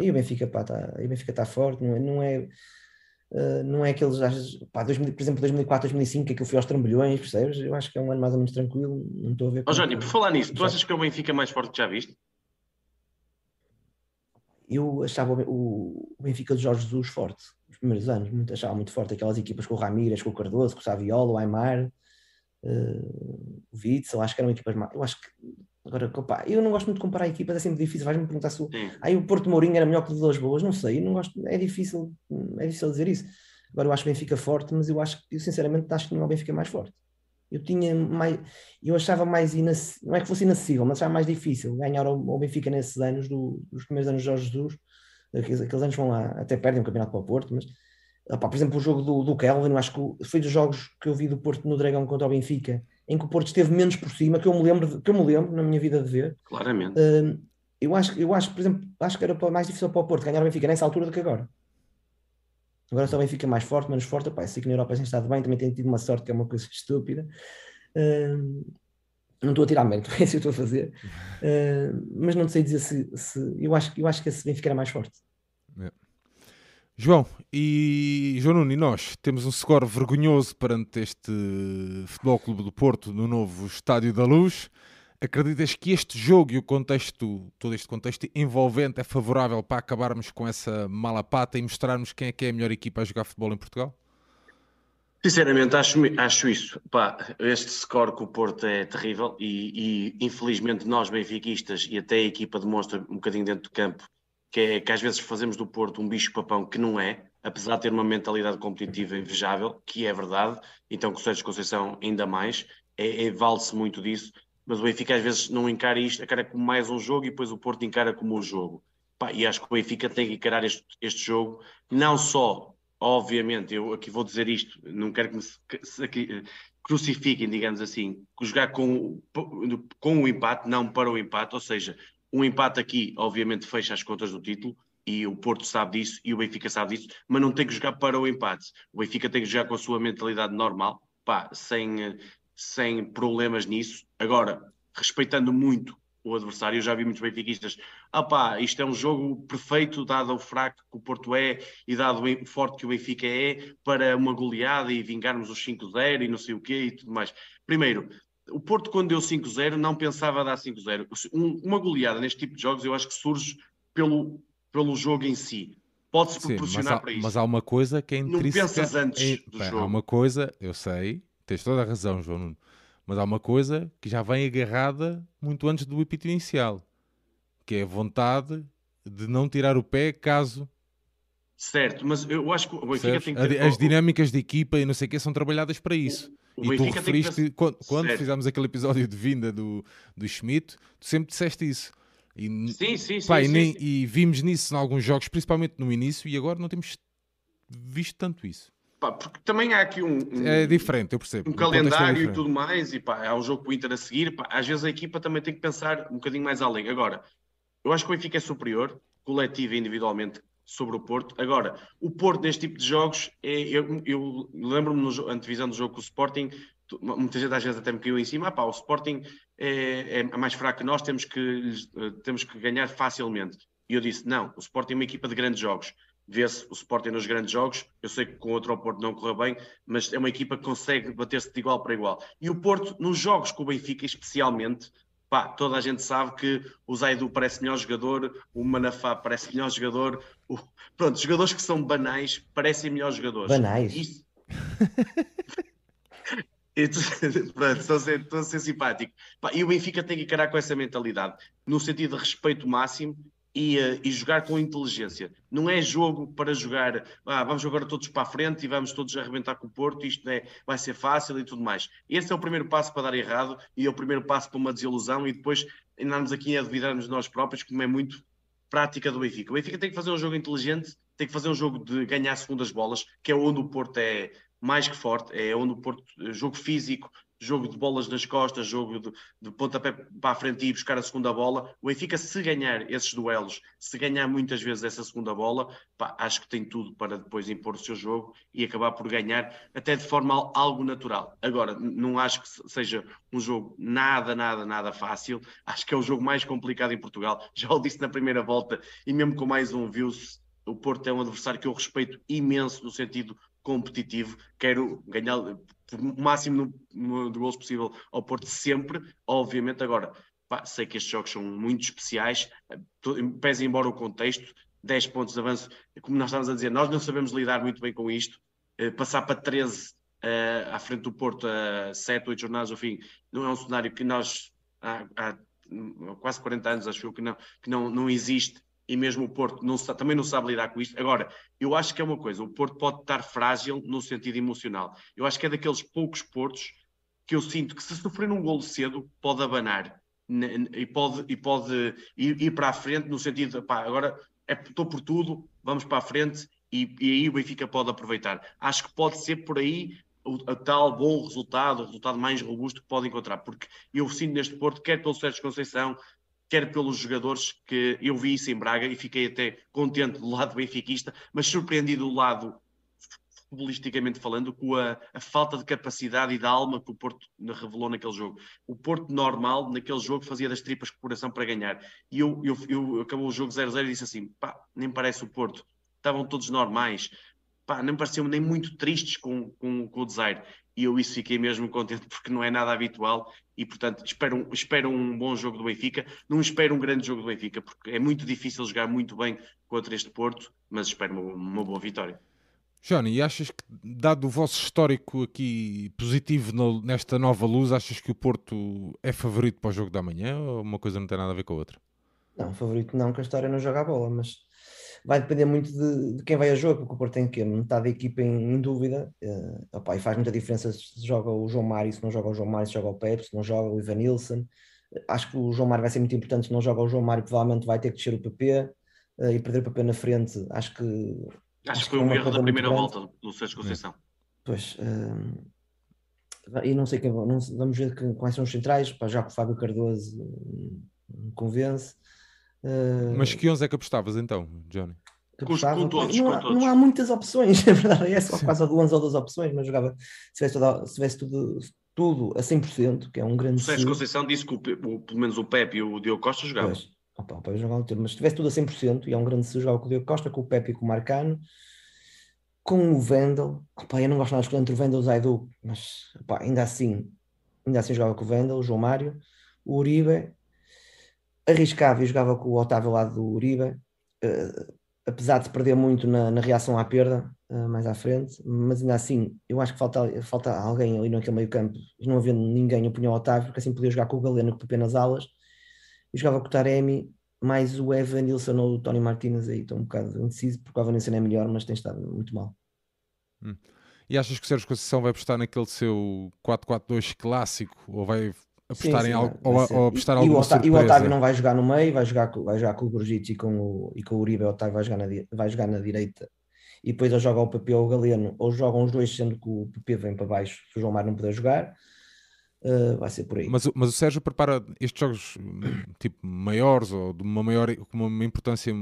E o Benfica, pá, tá, e o Benfica está forte, não é, não é, uh, não é aqueles, pá, 2000, por exemplo, 2004, 2005, que eu fui aos trambolhões, percebes? Eu acho que é um ano mais ou menos tranquilo, não estou a ver. Ó oh, Johnny, por falar nisso, tu achas que o Benfica é mais forte que já viste? Eu achava o, o Benfica de Jorge Jesus forte, nos primeiros anos, muito, achava muito forte aquelas equipas com o Ramírez, com o Cardoso, com o Saviola, o Aymar, uh, o Witzel, acho que eram equipas mais. Eu acho que Agora, opa, eu não gosto muito de comparar equipas, é sempre difícil. Vais-me perguntar se o, aí o Porto Mourinho era melhor que o Duas Boas, não sei, não gosto, é difícil, é difícil dizer isso. Agora eu acho o Benfica forte, mas eu acho que, eu sinceramente, acho que não é o Benfica mais forte. Eu tinha mais, eu achava mais inacessível, não é que fosse inacessível, mas achava mais difícil ganhar o Benfica nesses anos, do, dos primeiros anos de Jorge Jesus. Aqueles, aqueles anos vão lá, até perdem o campeonato para o Porto, mas por exemplo, o jogo do, do Kelvin, eu acho que foi dos jogos que eu vi do Porto no Dragão contra o Benfica em que o Porto esteve menos por cima, que eu me lembro, que eu me lembro na minha vida de ver. Claramente. Uh, eu acho, eu acho, por exemplo, acho que era mais difícil para o Porto ganhar o Benfica nessa altura do que agora. Agora só o Benfica mais forte, menos forte. Pá, sei que na Europa tem estado bem, também tem tido uma sorte que é uma coisa estúpida. Uh, não estou a tirar mérito, é isso que eu estou a fazer. Uh, mas não sei dizer se, se, eu, acho, eu acho que esse Benfica era mais forte. É. João e João Nuno e nós temos um score vergonhoso perante este Futebol Clube do Porto no novo Estádio da Luz. Acreditas que este jogo e o contexto, todo este contexto envolvente é favorável para acabarmos com essa mala pata e mostrarmos quem é que é a melhor equipa a jogar futebol em Portugal? Sinceramente, acho, acho isso. Pá, este score com o Porto é terrível e, e, infelizmente nós, benfiquistas, e até a equipa demonstra um bocadinho dentro do campo que é que às vezes fazemos do Porto um bicho-papão que não é, apesar de ter uma mentalidade competitiva invejável, que é verdade, então com o Sérgio Conceição ainda mais, é, é vale-se muito disso, mas o Benfica às vezes não encara isto, encara como mais um jogo e depois o Porto encara como um jogo. Pá, e acho que o Benfica tem que encarar este, este jogo, não só, obviamente, eu aqui vou dizer isto, não quero que me aqui, eh, crucifiquem, digamos assim, jogar com, com o empate, não para o empate, ou seja, um empate aqui, obviamente, fecha as contas do título e o Porto sabe disso e o Benfica sabe disso, mas não tem que jogar para o empate. O Benfica tem que jogar com a sua mentalidade normal, pá, sem, sem problemas nisso. Agora, respeitando muito o adversário, eu já vi muitos benfiquistas, ah pá, isto é um jogo perfeito, dado o fraco que o Porto é e dado o forte que o Benfica é, para uma goleada e vingarmos os 5-0 e não sei o quê e tudo mais. Primeiro, o Porto, quando deu 5-0, não pensava dar 5-0. Um, uma goleada neste tipo de jogos, eu acho que surge pelo, pelo jogo em si. Pode-se proporcionar há, para isso. Mas há uma coisa que é intrínseca... Não pensas antes é, do bem, jogo. Há uma coisa, eu sei, tens toda a razão, João Nuno, mas há uma coisa que já vem agarrada muito antes do epítio inicial, que é a vontade de não tirar o pé caso Certo, mas eu acho que o Benfica tem que ter... As dinâmicas de equipa e não sei o que são trabalhadas para isso. O e tu referiste, quando, quando fizemos aquele episódio de vinda do, do Schmidt, tu sempre disseste isso. E, sim, sim, pá, sim, e, nem, sim, e, vimos nisso em alguns jogos, principalmente no início, e agora não temos visto tanto isso. Pá, porque também há aqui um, um é diferente, eu percebo. Um é calendário é e tudo mais, e pá, há um jogo com o Inter a seguir. Pá, às vezes a equipa também tem que pensar um bocadinho mais além. Agora, eu acho que o Benfica é superior, coletivo e individualmente, sobre o Porto. Agora, o Porto neste tipo de jogos, é, eu, eu lembro-me na antevisão do jogo com o Sporting, muita gente às vezes até me caiu em cima, ah, pá, o Sporting é, é, mais fraco que nós, temos que, eh, temos que ganhar facilmente. E eu disse, não, o Sporting é uma equipa de grandes jogos. Vê-se o Sporting nos grandes jogos, eu sei que com outro ao Porto não correu bem, mas é uma equipa que consegue bater-se de igual para igual. E o Porto, nos jogos com o Benfica especialmente, Pá, toda a gente sabe que o Zaidu parece melhor jogador, o Manafá parece melhor jogador. O... Pronto, jogadores que são banais parecem melhores jogadores. Banais? Isso... estou, a ser, estou a ser simpático. Pá, e o Benfica tem que encarar com essa mentalidade, no sentido de respeito máximo e, uh, e, jogar com inteligência. Não é jogo para jogar, ah, vamos agora todos para a frente e vamos todos arrebentar com o Porto, isto é, vai ser fácil e tudo mais. Esse é o primeiro passo para dar errado e é o primeiro passo para uma desilusão e depois andarmos aqui a duvidarmos de nós próprios, como é muito prática do Benfica. O Benfica tem que fazer um jogo inteligente, tem que fazer um jogo de ganhar segundas bolas, que é onde o Porto é mais que forte, é onde o Porto, jogo físico, jogo de bolas nas costas, jogo de, de pontapé para a frente e buscar a segunda bola. O Benfica, se ganhar esses duelos, se ganhar muitas vezes essa segunda bola, pá, acho que tem tudo para depois impor o seu jogo e acabar por ganhar, até de forma algo natural. Agora, não acho que seja um jogo nada, nada, nada fácil. Acho que é o jogo mais complicado em Portugal. Já o disse na primeira volta e mesmo com mais um viu-se. O Porto é um adversário que eu respeito imenso no sentido competitivo, quero ganhar o máximo de gols possível ao Porto sempre, obviamente agora. Pá, sei que estes jogos são muito especiais, pese embora o contexto, 10 pontos de avanço, como nós estávamos a dizer, nós não sabemos lidar muito bem com isto, uh, passar para 13 uh, eh, à frente do Porto a uh, 7, 8 jornadas ao fim, não é um cenário que nós há, há quase 40 anos acho que não, que não, não existe e mesmo o Porto não, também não sabe lidar com isto. Agora, eu acho que é uma coisa, o Porto pode estar frágil no sentido emocional. Eu acho que é daqueles poucos Portos que eu sinto que se sofrer um golo cedo, pode abanar e pode, e pode ir, ir para a frente no sentido pá, agora é, estou por tudo, vamos para a frente e, e, aí o Benfica pode aproveitar. Acho que pode ser por aí o, tal bom resultado, o resultado mais robusto que pode encontrar, porque eu sinto neste Porto, quer pelo Sérgio Conceição, quer pelos jogadores que eu vi isso em Braga e fiquei até contente do lado benfiquista, mas surpreendido do lado futbolisticamente falando, com a, a, falta de capacidade e da alma que o Porto revelou naquele jogo. O Porto normal, naquele jogo, fazia das tripas com o coração para ganhar. E eu, eu, eu acabou o jogo 0-0 e disse assim: pá, nem parece o Porto. Estavam todos normais. Pá, nem pareciam nem muito tristes com, com, com o desaire e eu isso fiquei mesmo contente porque não é nada habitual e portanto espero, espero um bom jogo do Benfica, não espero um grande jogo do Benfica porque é muito difícil jogar muito bem contra este Porto, mas espero uma, uma boa vitória. Johnny, e achas que, dado o vosso histórico aqui positivo no, nesta nova luz, achas que o Porto é favorito para o jogo da manhã ou uma coisa não tem nada a ver com a outra? Não, favorito não, que a história não joga a bola, mas vai depender muito de, de, quem vai a jogo, porque o Porto tem que metade da equipa em, em dúvida, uh, opa, e faz muita diferença se joga o João Mário, se não joga o João Mário, se joga o Pepe, se não joga o Ivan Nilsson. Acho que o João Mário vai ser muito importante, se não joga o João Mário, provavelmente vai ter que descer o PP uh, e perder o PP na frente. Acho que. Acho, acho que foi um erro da primeira volta do Sérgio Conceição. Pois. Uh, e não sei quem não, vamos ver quais são os centrais, já que o Fábio Cardoso me convence. Mas que 11 é que apostavas então, Johnny? Com, com todos, não, há, todos. não há muitas opções, na verdade, é só quase duas ou duas opções, mas jogava se tivesse, toda, se tivesse tudo, tudo a 100%, que é um grande. O Sérgio Conceição disse que o, o, pelo menos o Pepe e o Diogo Costa jogavam. Pois, opa, o Pepe jogava mas se tivesse tudo a 100%, e é um grande se jogava com o Diogo Costa, com o Pepe e com o Marcano, com o Vendel, opa, eu não gosto nada de escolher entre o Vendel e o Zaidu, mas opa, ainda assim, ainda assim jogava com o Vendel, o João Mário, o Uribe arriscava e jogava com o Otávio lá do Uribe, uh, apesar de perder muito na, na reação à perda, uh, mais à frente, mas ainda assim, eu acho que falta, falta alguém ali naquele meio campo, não havendo ninguém, eu punha o Otávio, porque assim podia jogar com o Galeno, Pepe nas alas, e jogava com o Taremi, mais o Evan Nilsson ou o Tony Martinez aí, estou um bocado indeciso, porque o Evan Nilsson é melhor, mas tem estado muito mal. Hum. E achas que o Sérgio Conceição vai apostar naquele seu 4-4-2 clássico, ou vai apostar sim, em algo, ou, ou, apostar e, o Otávio, e o Otávio não vai jogar no meio, vai jogar, vai jogar com o Grujic e com o, e com o Uribe, o Otávio vai jogar, na, vai jogar na direita. E depois ou joga o PP ou o Galeno, ou jogam os dois, sendo que o PP vem para baixo, se o João Mário não puder jogar, uh, vai ser por aí. Mas, mas o Sérgio prepara estes jogos tipo maiores ou de uma maior, com uma importância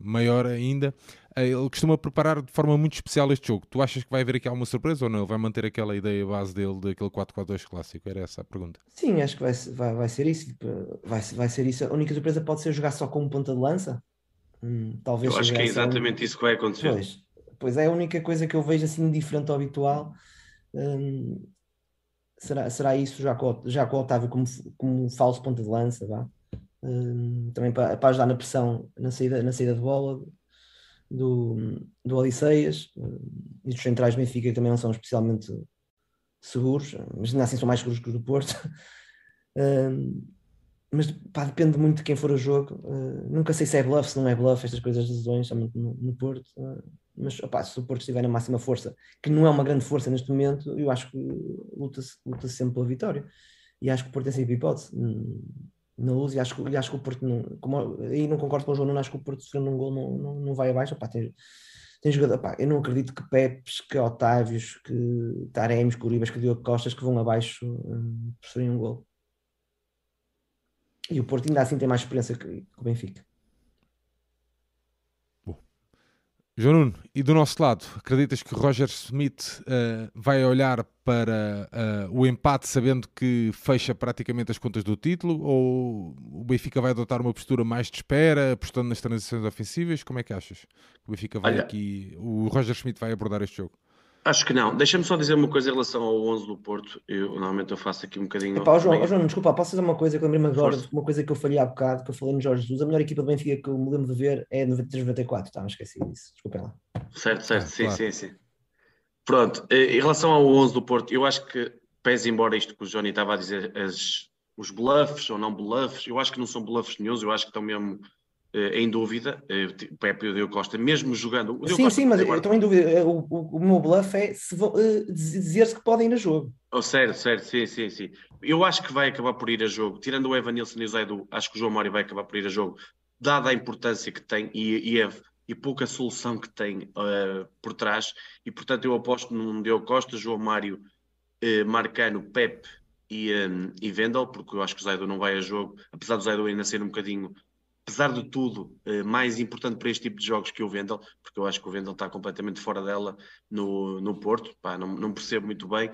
maior ainda, eh, ele costuma preparar de forma muito especial este jogo. Tu achas que vai haver aqui alguma surpresa ou não? Ele vai manter aquela ideia base dele, daquele 4-4-2 clássico? Era essa a pergunta. Sim, acho que vai, vai, vai ser isso. Vai, vai ser isso. A única surpresa pode ser jogar só com um ponta de lança. Hum, talvez eu acho que é exatamente um... isso que vai acontecer. Pois, pois é a única coisa que eu vejo assim diferente ao habitual. Hum, será, será isso já com, já com o Otávio como, como falso ponta de lança, vá? Hum, também para, para ajudar na pressão na saída, na saída de bola do, do Odisseias e dos centrais Benfica também não são especialmente seguros, mas ainda assim são mais seguros que os do Porto. Uh, mas pá, depende muito de quem for o jogo. Uh, nunca sei se é bluff, se não é bluff, estas coisas das lesões, somente no, no Porto. Uh, mas opá, se o Porto estiver na máxima força, que não é uma grande força neste momento, eu acho que luta-se luta sempre pela vitória. E acho que o Porto tem sempre hipótese na luz e acho, e acho que o Porto não, como, aí não concordo com o João Nuno, acho que o Porto sofrendo um gol não, não, não vai abaixo, Opa, tem, tem jogador, pá, eu não acredito que Pepes, que Otávios, que Taremes, que Uribas, que Diogo Costas que vão abaixo um, por um gol. E o Porto ainda assim tem mais experiência que, que o Benfica. João Nuno, e do nosso lado, acreditas que Roger Smith uh, vai olhar para uh, o empate sabendo que fecha praticamente as contas do título ou o Benfica vai adotar uma postura mais de espera, apostando nas transições ofensivas? Como é que achas? O Benfica vai Olha, aqui, o Roger Smith vai abordar este jogo? Acho que não. Deixa-me só dizer uma coisa em relação ao 11 do Porto. Eu, normalmente eu faço aqui um bocadinho. Epá, João, João, desculpa, posso fazer uma coisa que eu lembrei-me agora, Força. uma coisa que eu falei há bocado, que eu falei no Jorge Jesus. A melhor equipa do Benfica que eu me lembro de ver é 93-94. Tá, não esqueci disso. Desculpem lá. Certo, certo, ah, sim, claro. sim, sim. Pronto, eh, em relação ao 11 do Porto, eu acho que, pese embora isto que o Johnny estava a dizer, as, os bluffs ou não bluffs, eu acho que não são bluffs nenhum, eu acho que estão mesmo em dúvida, uh, o Pepe e o Costa, mesmo jogando. sim, Costa, sim, mas agora... eu estou em dúvida. O, o, o meu bluff é se uh, dizer-se que podem ir a jogo. Oh, certo, certo, sim, sim, sim. Eu acho que vai acabar por ir a jogo. Tirando o Evan Nilsson e o Zaidu, acho que o João Mário vai acabar por ir a jogo, dada a importância que tem e, e, a, e pouca solução que tem uh, por trás. E portanto, eu aposto num Diogo Costa, João Mário, Marcano, Pepe e, um, e Vendel, porque eu acho que o Zaidu não vai a jogo, apesar do Zaidu ainda ser um bocadinho apesar de tudo, eh, mais importante para este tipo de jogos que o Vendel, porque eu acho que o Vendel está completamente fora dela no, no Porto, Pá, não, não percebo muito bem.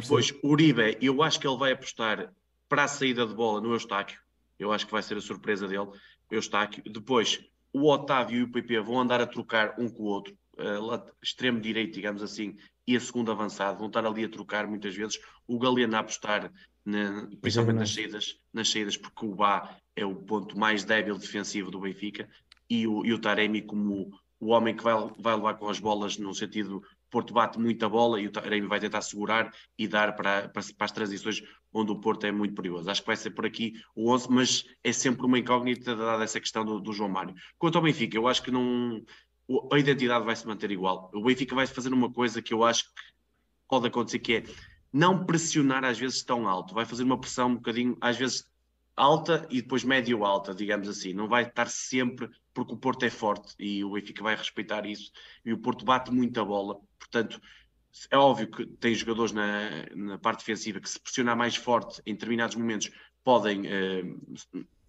Depois, percebo. Uribe, eu acho que ele vai apostar para a saída de bola no Eustáquio, eu acho que vai ser a surpresa dele, Eustáquio. Depois, o Otávio e o PP vão andar a trocar um com o outro, uh, extremo direito, digamos assim, e a segunda avançado, vão estar ali a trocar muitas vezes. O Galeno a apostar, na, principalmente nas saídas, nas saídas, porque o Bá é o ponto mais débil defensivo do Benfica, e o, e o Taremi como o homem que vai, vai levar com as bolas no sentido Porto bate muita bola e o Taremi vai tentar segurar e dar para, para, para, as transições onde o Porto é muito perigoso. Acho que vai ser por aqui o 11, mas é sempre uma incógnita dada essa questão do, do João Mário. Quanto ao Benfica, eu acho que não a identidade vai se manter igual. O Benfica vai fazer uma coisa que eu acho que pode acontecer, que é não pressionar às vezes tão alto. Vai fazer uma pressão um bocadinho, às vezes alta e depois médio-alta, digamos assim. Não vai estar sempre, porque o Porto é forte e o Benfica vai respeitar isso. E o Porto bate muita bola, portanto. É óbvio que tem jogadores na, na parte defensiva que, se pressionar mais forte em determinados momentos, podem eh,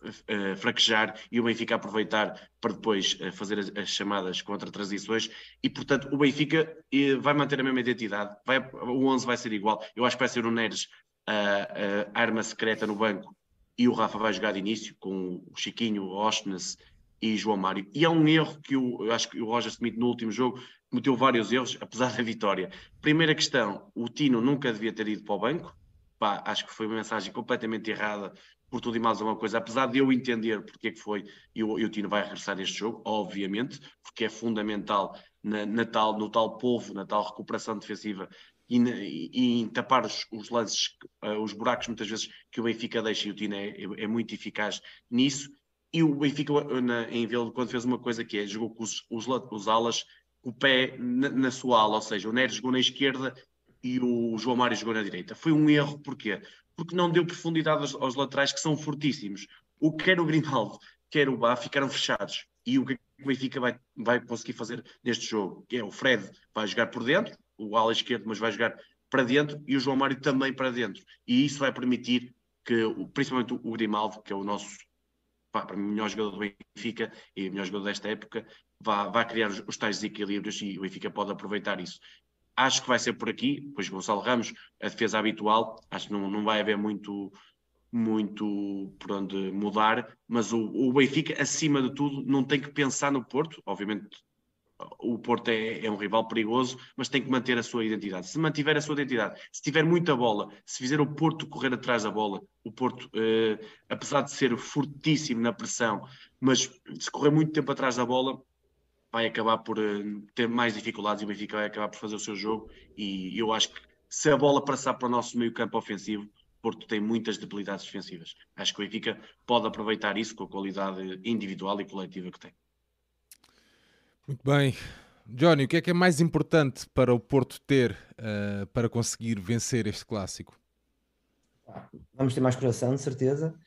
uh, fraquejar e o Benfica aproveitar para depois uh, fazer as, as, chamadas contra-transições e, portanto, o Benfica uh, vai manter a mesma identidade, vai, o 11 vai ser igual, eu acho que vai ser o Neres a arma secreta no banco e o Rafa vai jogar de início com o Chiquinho, o Ostnes e João Mário. E é um erro que o, eu acho que o Roger Smith no último jogo cometeu vários erros, apesar da vitória. Primeira questão, o Tino nunca devia ter ido para o banco, Pá, acho que foi uma mensagem completamente errada por tudo e mais uma coisa, apesar de eu entender porque é que foi, e o, Tino vai regressar neste jogo, obviamente, porque é fundamental na, na tal, no tal povo, na tal recuperação defensiva e, e, e em tapar os, os lances, uh, os buracos muitas vezes que o Benfica deixa e o Tino é, é, é muito eficaz nisso. E o Benfica, na, em Vila quando fez uma coisa que é, jogou com os, os, os alas, o pé na, na, sua ala, ou seja, o Neres jogou na esquerda e o João Mário jogou na direita. Foi um erro, porquê? Porque não deu profundidade aos, aos laterais que são fortíssimos. O que quer o Grimaldo, quer o Bá, ficaram fechados. E o que o Benfica vai, vai conseguir fazer neste jogo? É o Fred vai jogar por dentro, o ala esquerdo, mas vai jogar para dentro, e o João Mário também para dentro. E isso vai permitir que, principalmente o Grimaldo, que é o nosso pá, para mim, melhor jogador do Benfica e melhor jogador desta época, vá, vá criar os, os tais desequilíbrios e o Benfica pode aproveitar isso. Acho que vai ser por aqui, depois Gonçalo Ramos, a defesa habitual, acho que não, não vai haver muito, muito por onde mudar, mas o, o, Benfica, acima de tudo, não tem que pensar no Porto, obviamente o Porto é, é, um rival perigoso, mas tem que manter a sua identidade. Se mantiver a sua identidade, se tiver muita bola, se fizer o Porto correr atrás da bola, o Porto, eh, apesar de ser fortíssimo na pressão, mas se correr muito tempo atrás da bola, vai acabar por uh, ter mais dificuldades e o Benfica vai acabar por fazer o seu jogo. E eu acho que se a bola passar para o nosso meio campo ofensivo, Porto tem muitas debilidades defensivas. Acho que o Benfica pode aproveitar isso com a qualidade individual e coletiva que tem. Muito bem. Johnny, o que é que é mais importante para o Porto ter uh, para conseguir vencer este clássico? Vamos ter mais coração, de certeza.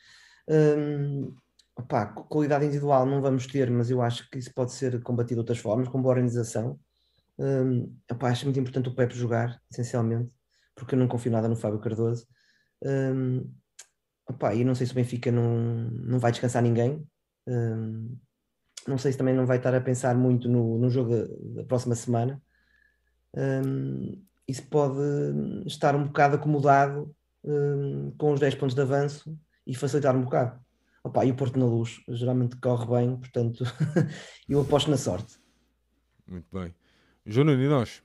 Um, Opá, qualidade individual não vamos ter, mas eu acho que isso pode ser combatido de outras formas, com boa organização. Um, acho muito importante o Pepe jogar, essencialmente, porque eu não confio nada no Fábio Cardoso. Um, e não sei se o Benfica não, não vai descansar ninguém. Um, não sei se também não vai estar a pensar muito no, no jogo da, da próxima semana. Um, isso pode estar um bocado acomodado um, com os 10 pontos de avanço e facilitar um bocado. Opa, e o Porto na luz geralmente corre bem, portanto eu aposto na sorte. Muito bem. Nuno, e nós?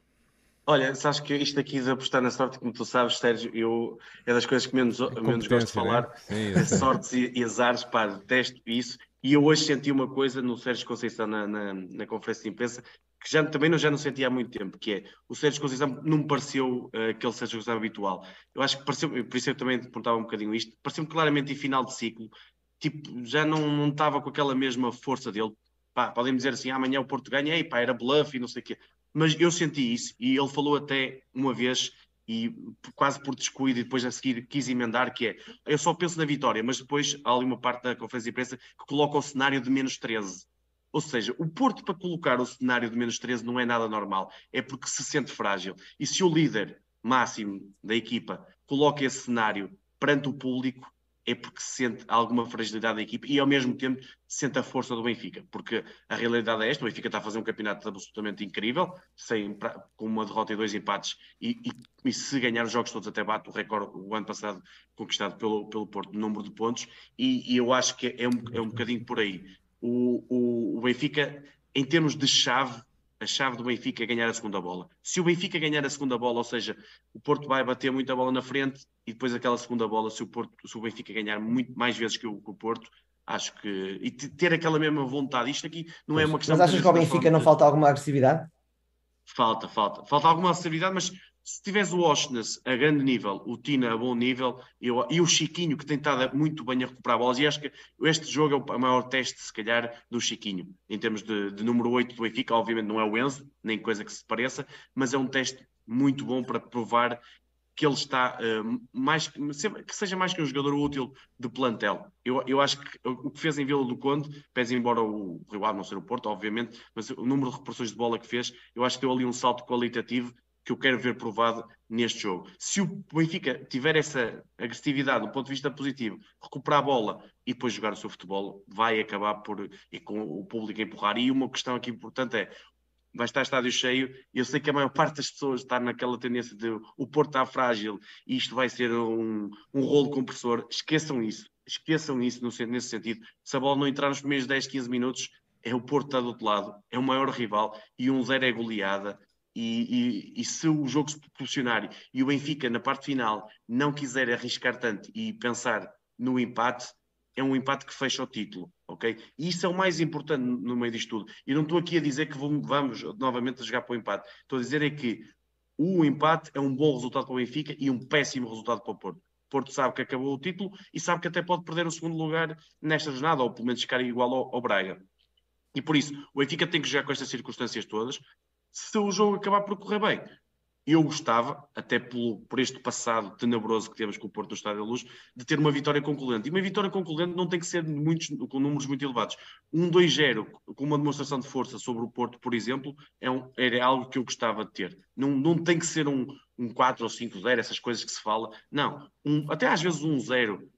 Olha, sabes que isto aqui de apostar na sorte, como tu sabes, Sérgio, eu, é das coisas que menos, é menos gosto de falar. Né? Sim, Sortes e, e azares, pá, detesto isso. E eu hoje senti uma coisa no Sérgio Conceição na, na, na conferência de imprensa que já, também não, já não senti há muito tempo, que é o Sérgio Conceição não me pareceu uh, aquele Sérgio Conceição habitual. Eu acho que pareceu, por isso eu também perguntava um bocadinho isto, pareceu-me claramente em final de ciclo, tipo, já não, estava com aquela mesma força dele. Pá, podem dizer assim, amanhã o Porto ganha, pá, era bluff e não sei o quê. Mas eu senti isso, e ele falou até uma vez, e quase por descuido, e depois a seguir quis emendar, que é, eu só penso na vitória, mas depois há ali uma parte da conferência de imprensa que coloca o cenário de menos 13. Ou seja, o Porto para colocar o cenário de menos 13 não é nada normal, é porque se sente frágil. E se o líder máximo da equipa coloca esse cenário perante o público, é porque se sente alguma fragilidade da equipe e ao mesmo tempo sente a força do Benfica, porque a realidade é esta, o Benfica está a fazer um campeonato absolutamente incrível, sem, com uma derrota e dois empates, e, e, e, se ganhar os jogos todos até bate o recorde o ano passado conquistado pelo, pelo Porto no número de pontos, e, e eu acho que é um, é um bocadinho por aí. O, o, o Benfica, em termos de chave, a chave do Benfica é ganhar a segunda bola. Se o Benfica ganhar a segunda bola, ou seja, o Porto vai bater muita bola na frente e depois aquela segunda bola, se o, Porto, se o Benfica ganhar muito mais vezes que o, que o Porto, acho que. E ter aquela mesma vontade. Isto aqui não é uma questão. Mas achas que ao Benfica não falta alguma agressividade? Falta, falta. Falta alguma agressividade, mas se tivesse o Oshness a grande nível, o Tina a bom nível eu, e o Chiquinho, que tem estado muito bem a recuperar bolas, e acho que este jogo é o maior teste, se calhar, do Chiquinho, em termos de, de número 8 do Benfica. Obviamente não é o Enzo, nem coisa que se pareça, mas é um teste muito bom para provar que ele está uh, mais que seja mais que um jogador útil de plantel. Eu, eu acho que o que fez em Vila do Conde, pese embora o Rio Ave não ser o Porto, obviamente, mas o número de repressões de bola que fez, eu acho que deu ali um salto qualitativo que eu quero ver provado neste jogo. Se o Benfica tiver essa agressividade do ponto de vista positivo, recuperar a bola e depois jogar o seu futebol, vai acabar por e com o público a empurrar. E uma questão aqui importante é vai estar estádio cheio. Eu sei que a maior parte das pessoas está naquela tendência de o Porto está frágil e isto vai ser um, um rolo compressor. Esqueçam isso. Esqueçam isso no, nesse sentido. Se a bola não entrar nos primeiros 10, 15 minutos, é o Porto está do outro lado, é o maior rival e um zero é goleada. E, e, e, se o jogo se proporcionar e o Benfica na parte final não quiser arriscar tanto e pensar no empate, é um empate que fecha o título, ok? E isso é o mais importante no meio disto tudo. E não estou aqui a dizer que vamos novamente jogar para o empate. Estou a dizer é que o empate é um bom resultado para o Benfica e um péssimo resultado para o Porto. O Porto sabe que acabou o título e sabe que até pode perder o segundo lugar nesta jornada, ou pelo menos ficar igual ao, ao Braga. E por isso, o Benfica tem que jogar com estas circunstâncias todas, se o jogo acabar por correr bem. Eu gostava, até por, este passado tenebroso que temos com o Porto do Estádio da Luz, de ter uma vitória concluente. E uma vitória concluente não tem que ser muitos, com números muito elevados. Um 2-0, com uma demonstração de força sobre o Porto, por exemplo, é um, era algo que eu gostava de ter. Não, não tem que ser um, um 4 ou 5-0, essas coisas que se fala. Não, um, até às vezes um 0,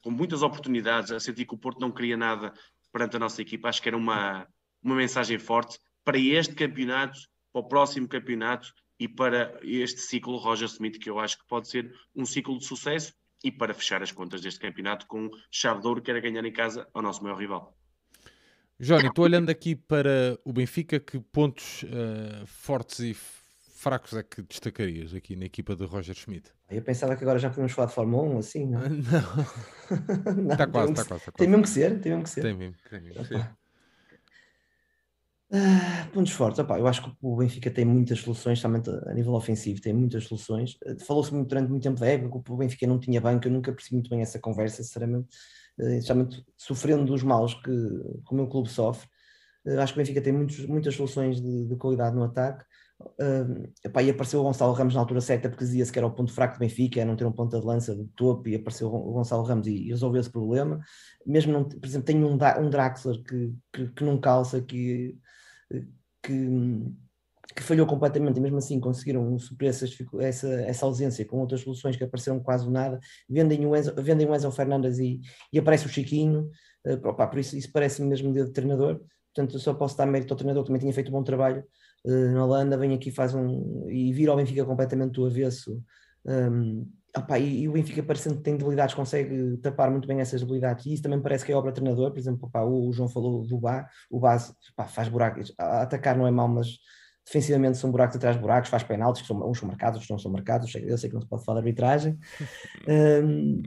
com muitas oportunidades, a sentir que o Porto não queria nada perante a nossa equipa. Acho que era uma, uma mensagem forte para este campeonato para o próximo campeonato e para este ciclo Roger Smith, que eu acho que pode ser um ciclo de sucesso e para fechar as contas deste campeonato com chave de ouro que era ganhar em casa ao nosso maior rival. Johnny, estou olhando aqui para o Benfica, que pontos uh, fortes e fracos é que destacarias aqui na equipa de Roger Schmidt? Eu pensava que agora já podemos falar de Fórmula 1, assim, não? não. Está quase, está quase, tá quase. Tem mesmo que ser, tem mesmo que ser. Tem mesmo, tem mesmo que ser. Ah, pontos fortes, Opa, eu acho que o Benfica tem muitas soluções, somente a nível ofensivo, tem muitas soluções. Ah, falou-se muito durante muito tempo da época que o Benfica não tinha banco, eu nunca percebi muito bem essa conversa, sinceramente, uh, sofrendo dos maus que, que o meu clube sofre. Acho que o Benfica tem muitos, muitas soluções de, de, qualidade no ataque. Uh, epá, e apareceu o Gonçalo Ramos na altura certa, porque dizia-se que era o ponto fraco do Benfica, é não ter um ponta de lança de topo, e apareceu o Gonçalo Ramos e, e resolveu esse problema. Mesmo, não, por exemplo, tem um, um Draxler que, que, que não calça, que que, que falhou completamente e mesmo assim conseguiram suprir essa, essa, ausência com outras soluções que apareceram quase nada, vendem o Enzo, vendem o Enzo Fernandes e, e aparece o Chiquinho, uh, opa, por isso isso parece-me mesmo de treinador, portanto só posso dar mérito ao treinador que também tinha feito um bom trabalho uh, na Holanda, vem aqui faz um, e vira ao Benfica completamente do avesso, um, opa, e, e, o Benfica parecendo que tem debilidades, consegue tapar muito bem essas debilidades, e isso também parece que é obra do treinador, por exemplo, opa, o, o, João falou do Bá, o Bá faz buracos, a atacar não é mau, mas defensivamente são buracos atrás de buracos, faz penaltis, que são, uns são marcados, outros não são marcados, eu sei que não se pode falar de arbitragem. Um,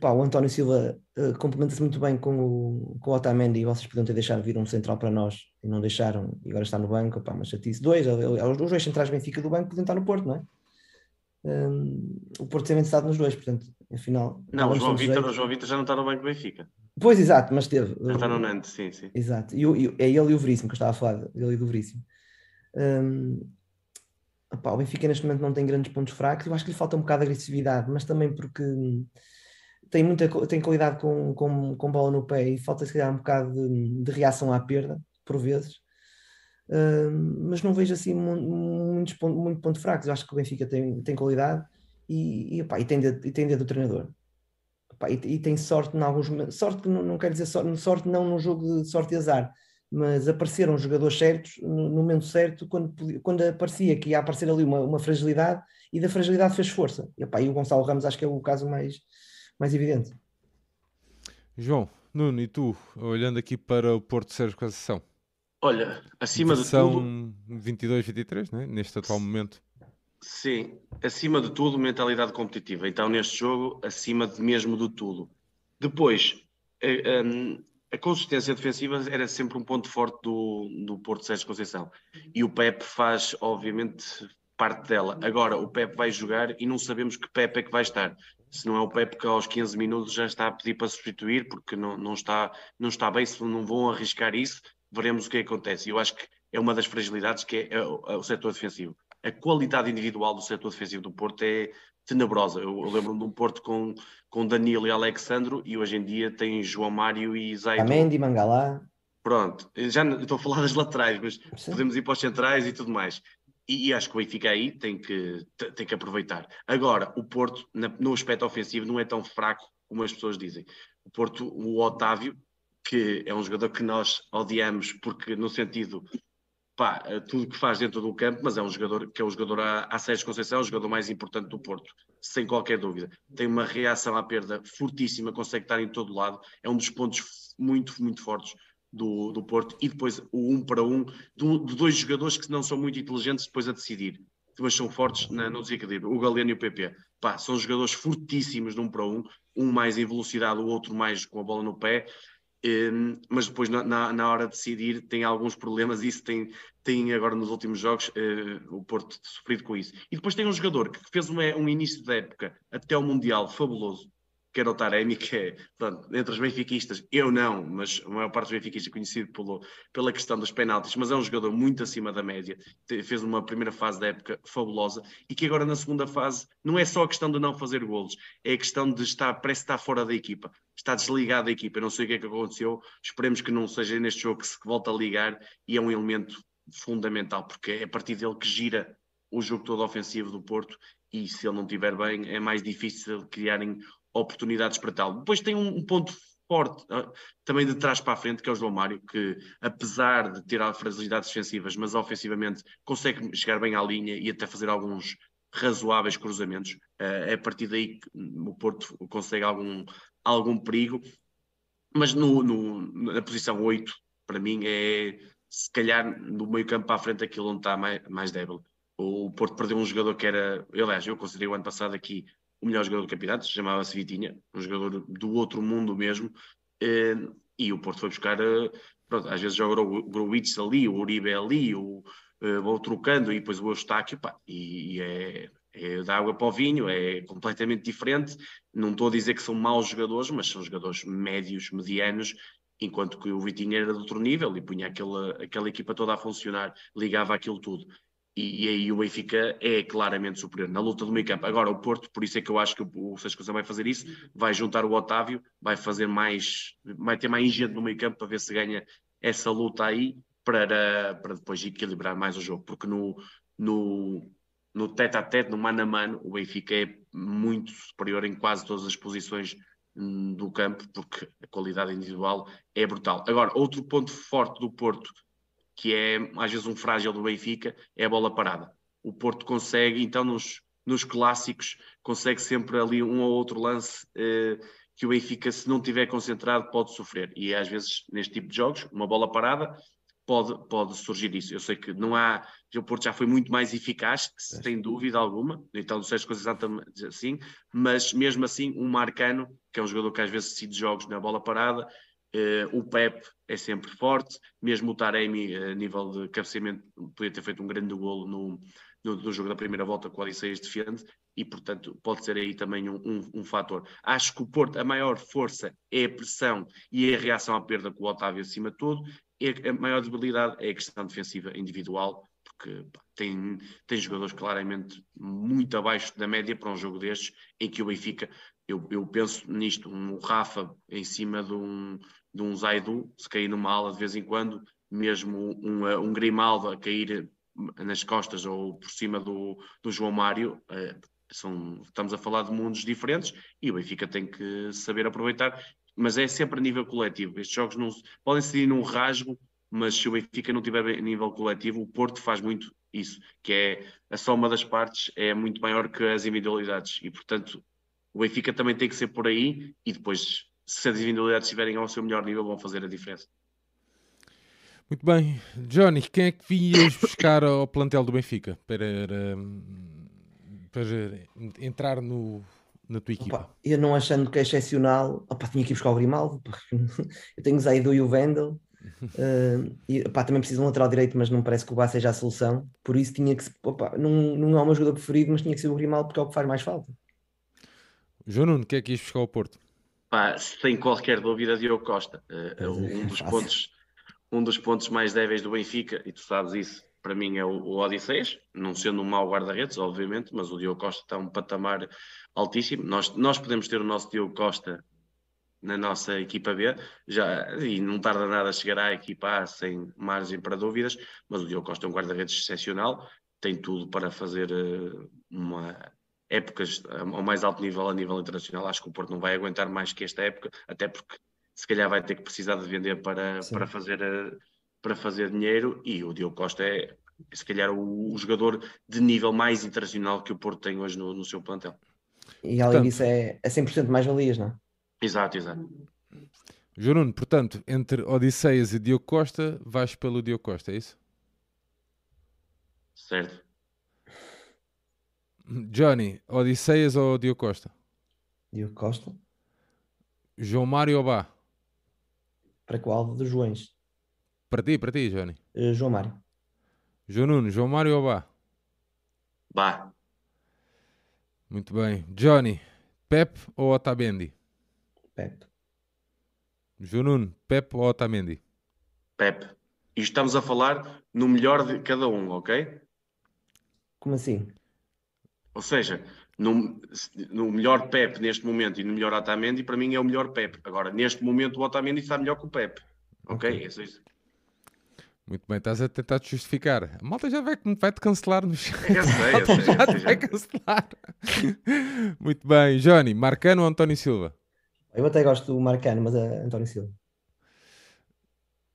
pá, o António Silva uh, complementa-se muito bem com o, com o Otamendi, vocês podiam ter deixado vir um central para nós e não deixaram, e agora está no banco, pá, mas chatice. Dois, os dois centrais Benfica do banco podiam estar no Porto, não é? Um, o Porto tem estado nos dois, portanto, afinal. Não, o João, Vitor, o João Vitor já não está no banco do Benfica. Pois, exato, mas teve. Já está no Nantes, sim, sim. Exato, e, e, é ele e o Veríssimo que eu estava a falar, ele e o Veríssimo. Um, opá, o Benfica neste momento não tem grandes pontos fracos, eu acho que lhe falta um bocado de agressividade, mas também porque tem muita tem qualidade com, com, com bola no pé e falta se calhar um bocado de, de reação à perda, por vezes. Mas não vejo assim muitos pontos, muito ponto fracos. Eu acho que o Benfica tem, tem qualidade e, e, e, tem, dedo, e tem do treinador. E, e, tem sorte em alguns sorte que não, não quer dizer sorte, sorte não no jogo de sorte e azar, mas apareceram os jogadores certos no, no momento certo, quando, quando aparecia que ia aparecer ali uma, uma fragilidade e da fragilidade fez força. E, e o Gonçalo Ramos acho que é o caso mais, mais evidente. João, Nuno, e tu, olhando aqui para o Porto Sérgio Conceição? Olha, acima de tudo. 22, 23, né? neste atual momento. Sim, acima de tudo, mentalidade competitiva. Então, neste jogo, acima de mesmo de tudo. Depois, a, a, a, consistência defensiva era sempre um ponto forte do, do Porto Sérgio Conceição. E o Pep faz, obviamente, parte dela. Agora, o Pep vai jogar e não sabemos que Pep é que vai estar. Se não é o Pep que aos 15 minutos já está a pedir para substituir, porque não, não, está, não está bem, se não vão arriscar isso, veremos o que acontece. Eu acho que é uma das fragilidades que é, é o, é o setor defensivo. A qualidade individual do setor defensivo do Porto é tenebrosa. Eu, eu lembro-me de um Porto com, com Danilo e Alexandro e hoje em dia tem João Mário e Zaito. Amendi, Mangalá. Pronto, já estou a falar das laterais, mas Sim. podemos ir para os centrais e tudo mais. E, e, acho que o Benfica aí tem que, tem que aproveitar. Agora, o Porto, na, no aspecto ofensivo, não é tão fraco como as pessoas dizem. O Porto, o Otávio, que é um jogador que nós odiamos porque no sentido pá, tudo que faz dentro do campo, mas é um jogador que é o jogador a, Sérgio Conceição, é o jogador mais importante do Porto, sem qualquer dúvida. Tem uma reação à perda fortíssima, consegue estar em todo lado, é um dos pontos muito, muito fortes do, do Porto. E depois o um para um de, de dois jogadores que não são muito inteligentes depois a decidir, mas são fortes na, no desequilíbrio, o Galeno e o PP. Pá, são jogadores fortíssimos de um para um, um mais em velocidade, o outro mais com a bola no pé um, mas depois na, na, hora de decidir tem alguns problemas isso tem, tem agora nos últimos jogos uh, o Porto sofrido com isso. E depois tem um jogador que fez uma, um início da época até o Mundial fabuloso, que era o Taremi, que é, pronto, entre os benfiquistas, eu não, mas a maior parte dos benfiquistas é conhecido pelo, pela questão dos penaltis, mas é um jogador muito acima da média, fez uma primeira fase da época fabulosa e que agora na segunda fase não é só a questão de não fazer golos, é a questão de estar, parece estar fora da equipa, está desligado da equipa, eu não sei o que é que aconteceu, esperemos que não seja neste jogo que se volta a ligar e é um elemento fundamental, porque é a partir dele que gira o jogo todo ofensivo do Porto e se ele não estiver bem é mais difícil criarem oportunidades para tal. Depois tem um, ponto forte uh, também de trás para a frente, que é o João Mário, que apesar de ter fragilidades defensivas, mas ofensivamente consegue chegar bem à linha e até fazer alguns razoáveis cruzamentos. Uh, é a partir daí que o Porto consegue algum, algum perigo. Mas no, no, na posição 8, para mim, é se calhar no meio campo para a frente aquilo onde está mais, mais débil. O Porto perdeu um jogador que era, aliás, eu considerei o ano passado aqui o melhor jogador do campeonato, chamava-se Vitinha, um jogador do outro mundo mesmo, eh, e o Porto foi buscar, eh, pronto, às vezes joga o Gruitch ali, o Uribe ali, o, eh, vou trocando, e depois o Eustáquio, pá, e, e é, é da água para o vinho, é completamente diferente. Não estou a dizer que são maus jogadores, mas são jogadores médios, medianos, enquanto que o Vitinho era de outro nível e punha aquela, aquela equipa toda a funcionar, ligava aquilo tudo e, e, aí o Benfica é claramente superior na luta do meio campo. Agora, o Porto, por isso é que eu acho que o, o Sescosa vai fazer isso, vai juntar o Otávio, vai fazer mais, vai ter mais gente no meio campo para ver se ganha essa luta aí, para, para depois equilibrar mais o jogo, porque no, no, no tete a tete, no mano a mano, o Benfica é muito superior em quase todas as posições hum, do campo, porque a qualidade individual é brutal. Agora, outro ponto forte do Porto, que é às vezes um frágil do Benfica, é a bola parada. O Porto consegue, então, nos, nos clássicos, consegue sempre ali um ou outro lance eh, que o Benfica, se não tiver concentrado, pode sofrer. E às vezes, neste tipo de jogos, uma bola parada pode, pode surgir isso. Eu sei que não há. O Porto já foi muito mais eficaz, sem dúvida alguma, então não sei as coisas exatamente assim, mas mesmo assim, um Marcano, que é um jogador que às vezes decide jogos na bola parada, o Pep é sempre forte, mesmo o Taremi, a nível de cabeceamento, podia ter feito um grande golo no, no, no jogo da primeira volta com o Odisseias defende, e portanto pode ser aí também um, um, um, fator. Acho que o Porto, a maior força é a pressão e a reação à perda com o Otávio acima de tudo, a maior debilidade é a questão defensiva individual, porque pá, tem, tem jogadores claramente muito abaixo da média para um jogo destes, em que o Benfica, eu, eu penso nisto, um Rafa em cima de um, de um Zaidu, se cair numa ala de vez em quando, mesmo um, um Grimaldo a cair nas costas ou por cima do, do João Mário, eh, são, estamos a falar de mundos diferentes e o Benfica tem que saber aproveitar mas é sempre a nível coletivo. Estes jogos não podem ser num rasgo, mas se o Benfica não tiver a nível coletivo, o Porto faz muito isso, que é a soma das partes é muito maior que as individualidades e, portanto, o Benfica também tem que ser por aí e depois, se as individualidades estiverem ao seu melhor nível, vão fazer a diferença. Muito bem. Johnny, quem é que vinhas buscar ao plantel do Benfica para, para entrar no, na tua equipa? Opa, eu não achando que é excepcional, opa, tinha que ir buscar o Grimaldo, eu tenho o Zaidu e o Vendel, uh, e opa, também preciso de um lateral direito, mas não parece que o Bá seja a solução, por isso tinha que, opa, não, não é o meu jogador preferido, mas tinha que ser o Grimaldo porque é o que faz mais falta. João Nuno, que é que ias buscar o Porto? Pá, sem qualquer dúvida, Diogo Costa, uh, um, dos pontos, um dos pontos mais débeis do Benfica, e tu sabes isso, para mim é o, o Odisseias, não sendo um mau guarda-redes, obviamente, mas o Diogo Costa está um patamar altíssimo. Nós, nós podemos ter o nosso Diogo Costa na nossa equipa B, já, e não tarda nada a chegar à equipa A sem margem para dúvidas, mas o Diogo Costa é um guarda-redes excepcional, tem tudo para fazer uh, uma épocas ao mais alto nível a nível internacional. Acho que o Porto não vai aguentar mais que esta época, até porque se calhar vai ter que precisar de vender para, para fazer uh, para fazer dinheiro e o Diogo Costa é se calhar o, o jogador de nível mais internacional que o Porto tem hoje no, no seu plantel. E além portanto, disso é, é 100% mais valias, não é? Exato, exato. Juruno, portanto, entre Odisseias e Diogo Costa, vais pelo Diogo Costa, é isso? Certo. Johnny, Odisseias ou Diogo Costa? Diogo Costa. João Mário ou Bá? Para qual dos Joões? Para ti, para ti, Johnny. Uh, João Mário. João Nuno, João Mário ou Bá? Bá. Muito bem. Johnny, Pep ou Otamendi? Pep. João Nuno, Pep ou Otamendi? Pep. E estamos a falar no melhor de cada um, ok? Como assim? Ou seja, no, no melhor Pep neste momento e no melhor Otamendi, para mim é o melhor Pep. Agora, neste momento, o Otamendi está melhor que o Pep. Ok? okay. Isso, isso. Muito bem, estás a tentar te justificar. A malta já vai, vai te cancelar no chat. Eu sei, eu sei, já te vai cancelar. Muito bem, Johnny, Marcano ou António Silva? Eu até gosto do Marcano, mas é António Silva.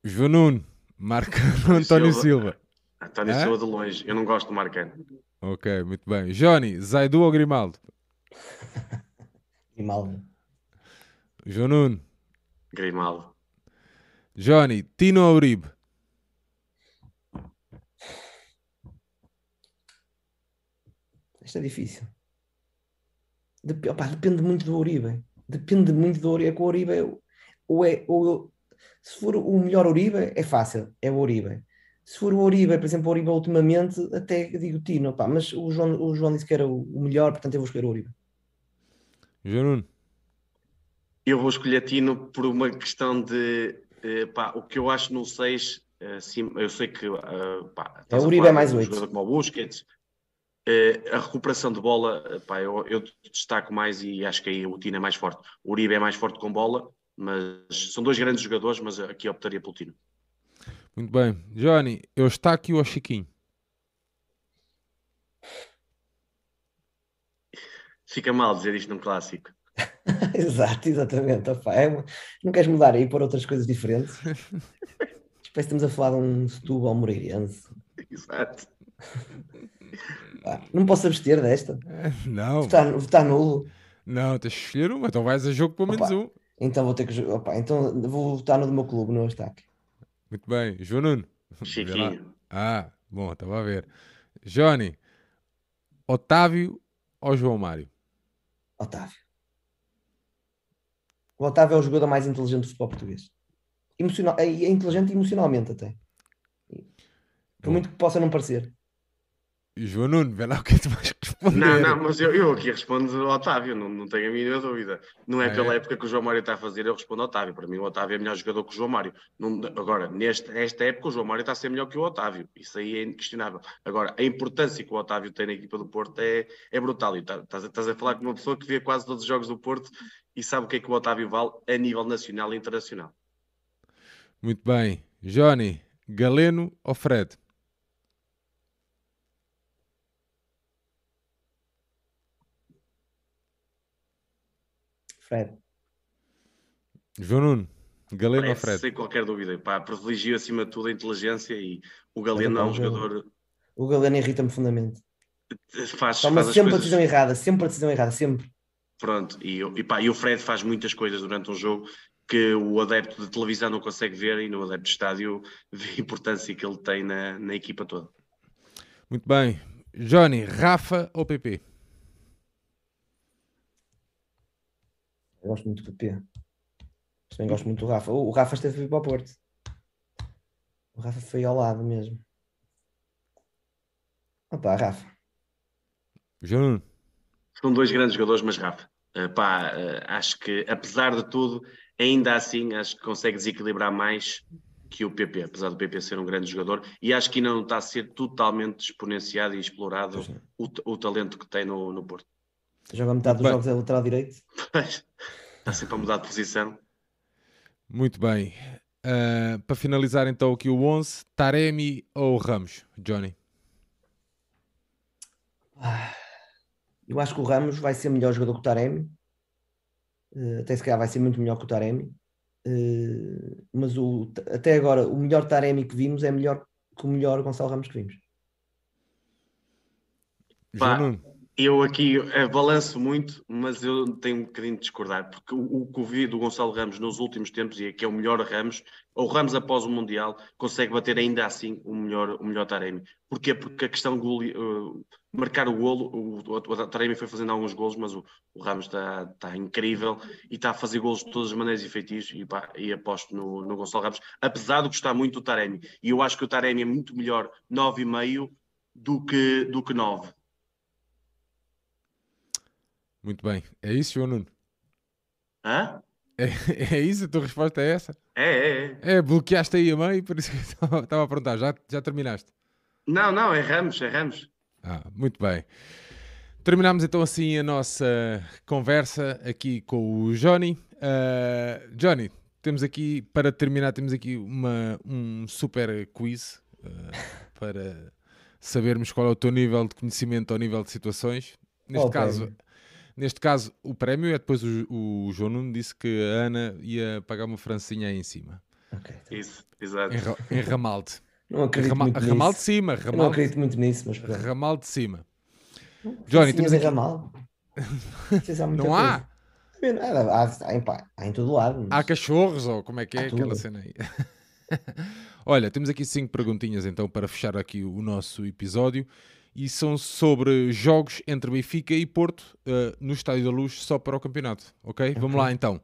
João Nuno, Marcano ou António Silva? António Silva de longe, eu não gosto do Marcano. Ok, muito bem. Johnny, Zaidu ou Grimaldo? Grimaldo. João Nuno. Grimaldo. Johnny, Tino ou Uribe? Isto é difícil. Dep opa, depende muito do Uribe. Depende muito do Uribe. É que o Uribe é ou é, ou, se for o melhor Uribe, é fácil, é o Uribe. Se for o Uribe, por exemplo, o Uribe ultimamente, até digo Tino, opa, mas o João, o João disse que era o melhor, portanto eu vou escolher o Uribe. João Eu vou escolher Tino por uma questão de eh, pá, o que eu acho no 6, eh, eu sei que uh, pá, é, o Uribe é mais 8. Como o Busquets, Uh, a recuperação de bola, pá, eu, eu, destaco mais e acho que aí o Tino é mais forte. O Uribe é mais forte com bola, mas são dois grandes jogadores, mas aqui optaria pelo Tino. Muito bem. Johnny, eu está aqui ou Chiquinho? Fica mal dizer isto num clássico. Exato, exatamente. Opa, é uma- Não queres mudar aí para outras coisas diferentes? Parece que estamos a falar de um Setúbal Moreirense. Exato. Pá, não posso abster desta. Não, Votar, votar nulo. não, tens de escolher uma. Então vais a jogo pelo menos Opa. um. Então vou ter que. Opa, então vou votar no do meu clube, no Estaque. Muito bem. João Nuno. Chiquinho. Ah, bom, estava a ver. Johnny, Otávio ou João Mário? Otávio. O Otávio é o jogador mais inteligente do futebol português. Emocional, é, é inteligente emocionalmente até. Por Bom. muito que possa não parecer. João Nuno, vê lá o que é que tu vais responder. Não, não, mas eu, eu aqui respondo ao Otávio, não, não tenho a mínima dúvida. Não é Ah, pela é? época que o João Mário está a fazer, eu respondo ao Otávio. Para mim, o Otávio é melhor jogador que o João Mário. Não- agora, neste, nesta época, o João Mário está a ser melhor que o Otávio. Isso aí é inquestionável. Agora, a importância que o Otávio tem na equipa do Porto é, é brutal. E tá- estás, a- estás a falar com uma pessoa que vê quase todos os jogos do Porto e sabe o que é que o Otávio vale a nível nacional e internacional. Muito bem. Johnny, Galeno ou Fred? Fred. João Nuno, Galeno ou Fred? sem qualquer dúvida. Pá, privilegio acima de tudo a inteligência e o Galeno é um jogador. O Galeno irrita-me profundamente. Faz, Toma faz sempre a coisas decisão errada, sempre a decisão errada, sempre. Pronto, e, e, pá, e o Fred faz muitas coisas durante um jogo que o adepto de televisão não consegue ver e no adepto de estádio vê a importância que ele tem na, na equipa toda. Muito bem. Johnny, Rafa ou PP? Eu gosto muito do PP. Também gosto muito do Rafa. O Rafa esteve a vir para o Porto. O Rafa foi ao lado mesmo. Opa, Rafa. João São dois grandes jogadores, mas Rafa, eh, pá, eh, acho que apesar de tudo, ainda assim acho que consegue desequilibrar mais que o PP, apesar do PP ser um grande jogador, e acho que ainda não está a ser totalmente exponenciado e explorado o, o talento que tem no, no Porto. Joga metade dos Bem. jogos é lateral direito. está sempre a mudar de posição. muito bem. Ah, para finalizar então aqui o 11, Taremi ou Ramos? Johnny. Ah, Eu acho que o Ramos vai ser melhor jogador que o Taremi. Eh, até se calhar vai ser muito melhor que o Taremi. Eh, mas o, até agora, o melhor Taremi que vimos é melhor que o melhor Gonçalo Ramos que vimos. Pá, João. Eu aqui eh, balanço muito, mas eu tenho um bocadinho de discordar, porque o, o que do Gonçalo Ramos nos últimos tempos, e que é o melhor Ramos, ou Ramos após o Mundial, consegue bater ainda assim o melhor, o melhor Taremi. Porquê? Porque a questão de golo, eh, marcar o golo, o, o, o Taremi foi fazendo alguns golos, mas o, o Ramos está está incrível e está a fazer golos de todas as maneiras e feitiços, e, pá, e aposto no, no Gonçalo Ramos, apesar de gostar muito do Taremi. E eu acho que o Taremi é muito melhor 9,5 do que, do que 9. Muito bem. É isso, João Nuno? Hã? É, é isso? A tua resposta é essa? É, é, é. É, bloqueaste aí a meio, por isso que estava- a perguntar. Já, já terminaste? Não, não, é Ramos, é Ramos. Ah, muito bem. Terminamos então assim a nossa conversa aqui com o Johnny. Ah, Johnny, temos aqui, para terminar, temos aqui uma, um super quiz ah, para sabermos qual é o teu nível de conhecimento ao nível de situações. Neste Qual o caso? Neste caso, o prémio é depois o, o João Nuno disse que a Ana ia pagar uma francinha aí em cima. Ok, então. Isso, exato. Em, em Ramalde. Não acredito Rama- muito ramal de nisso. cima. Eu não Ramal, acredito muito nisso, mas pronto. ramal de cima. Johnny, Sim, temos aqui- ramal. Não há Não há? coisa. Há, há, há, em, há em todo lado. Há mas- cachorros ou como é que é Há aquela tudo. cena aí? Olha, temos aqui cinco perguntinhas então para fechar aqui o nosso episódio e são sobre jogos entre Benfica e Porto eh, no Estádio da Luz só para o campeonato, ok? Vamos lá então.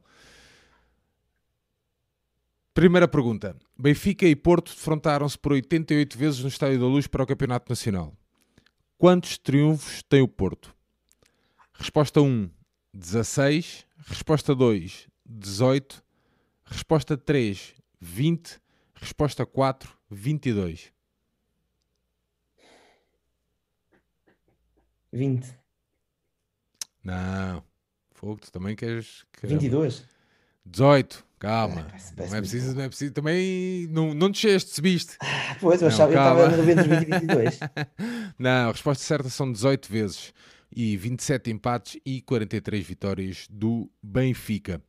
Primeira pergunta. Benfica e Porto defrontaram-se por 88 vezes no Estádio da Luz para o Campeonato Nacional. Quantos triunfos tem o Porto? Resposta 1, 16. Resposta 2, 18. Resposta 3, 20. Resposta 4, 22. 20. Não. Fogo, tu também queres... caramba. 22. 18. Calma. Parece- não, é preciso, não é preciso. Também não, não desceste, subiste. Ah, Pois, eu estava na dúvida entre 20 e 22. Não, a resposta certa são 18 vezes e 27 empates e 43 vitórias do Benfica.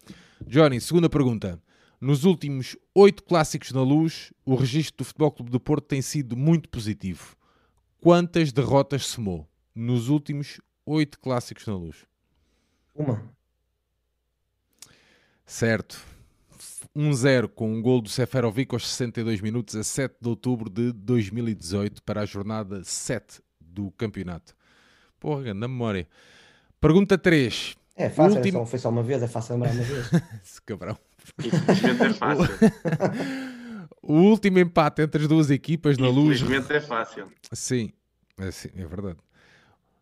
Johnny, segunda pergunta. Nos últimos oito clássicos na luz, o registro do Futebol Clube do Porto tem sido muito positivo. Quantas derrotas somou nos últimos oito clássicos na luz? Uma. Certo. 1-0 com um gol do Seferovic aos 62 minutos a 7 de outubro de 2018 para a jornada 7 do campeonato. Porra, grande memória. Pergunta 3. É fácil, é Último- só- foi só uma vez, é fácil lembrar uma vez. Esse cabrão. Infelizmente é fácil. O último empate entre as duas equipas na luz. Infelizmente é fácil. Sim, é, sim, é verdade.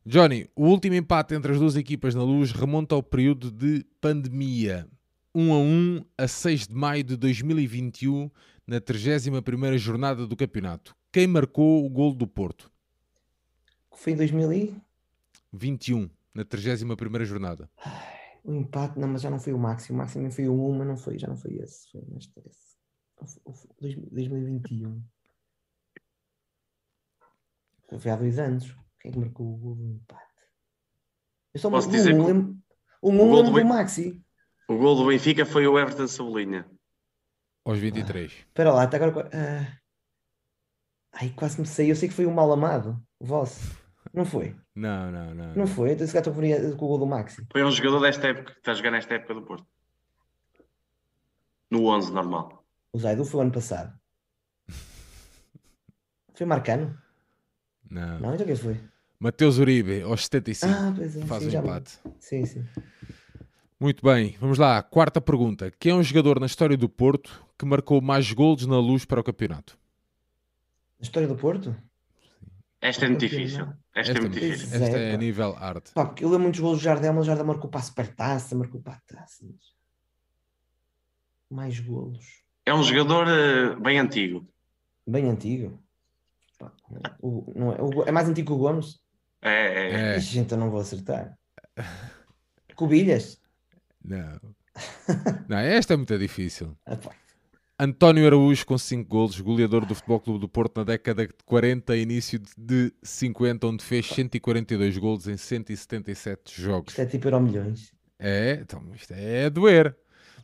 Johnny, o último empate entre as duas equipas na luz remonta ao período de pandemia. 1 a 1 a 6 de maio de 2021, na 31ª jornada do campeonato. Quem marcou o gol do Porto? Foi em 2000 e... 21, na 31ª jornada. O empate, não, mas já não foi o máximo. O máximo foi o 1, mas não foi, já não foi esse. Foi neste esse. Ou foi- ou foi 2021. Foi há dois anos. Quem é que marcou o gol do empate? Eu só Posso dizer um, que o- lembro, o 1 gol do do Maxi. O gol do Benfica foi o Everton Cebolinha. Aos 23. Espera lá, até agora. ah, Ai, quase me sei. Eu sei que foi o mal amado, o vosso. Não foi? Não, não, não. Não foi? Então, se calhar estou com o gol do Maxi. Foi um jogador desta época, que está a jogar nesta época do Porto. No 11 normal. O Zaidu foi o ano passado. Foi Marcano? Não. Não, então quem foi? Mateus Uribe, aos 75. Ah, pois é. faz sim, já me- empate. Sim, sim. Muito bem, vamos lá. Quarta pergunta. Quem é um jogador na história do Porto que marcou mais golos na luz para o campeonato? A história do Porto? Esta é muito difícil. não. Esta, é muito difícil. esta é pá. nível arte. Pá, porque eu lembro muitos gols do Jardel, mas o Jardel marcou para a supertaça, marcou para a taça. mas- Mais golos. É um jogador eh, bem antigo. Bem antigo. O- não é, o- é mais antigo que o Gomes? É, é. É, Ixi, então não vou acertar. Cubilhas? não. Não, esta é muito difícil. Ah. António Araújo com 5 golos, goleador do Futebol Clube do Porto na década de 40 e início de 50, onde fez 142 golos em 177 jogos. Isto é tipo Euro Milhões. É, então isto é doer.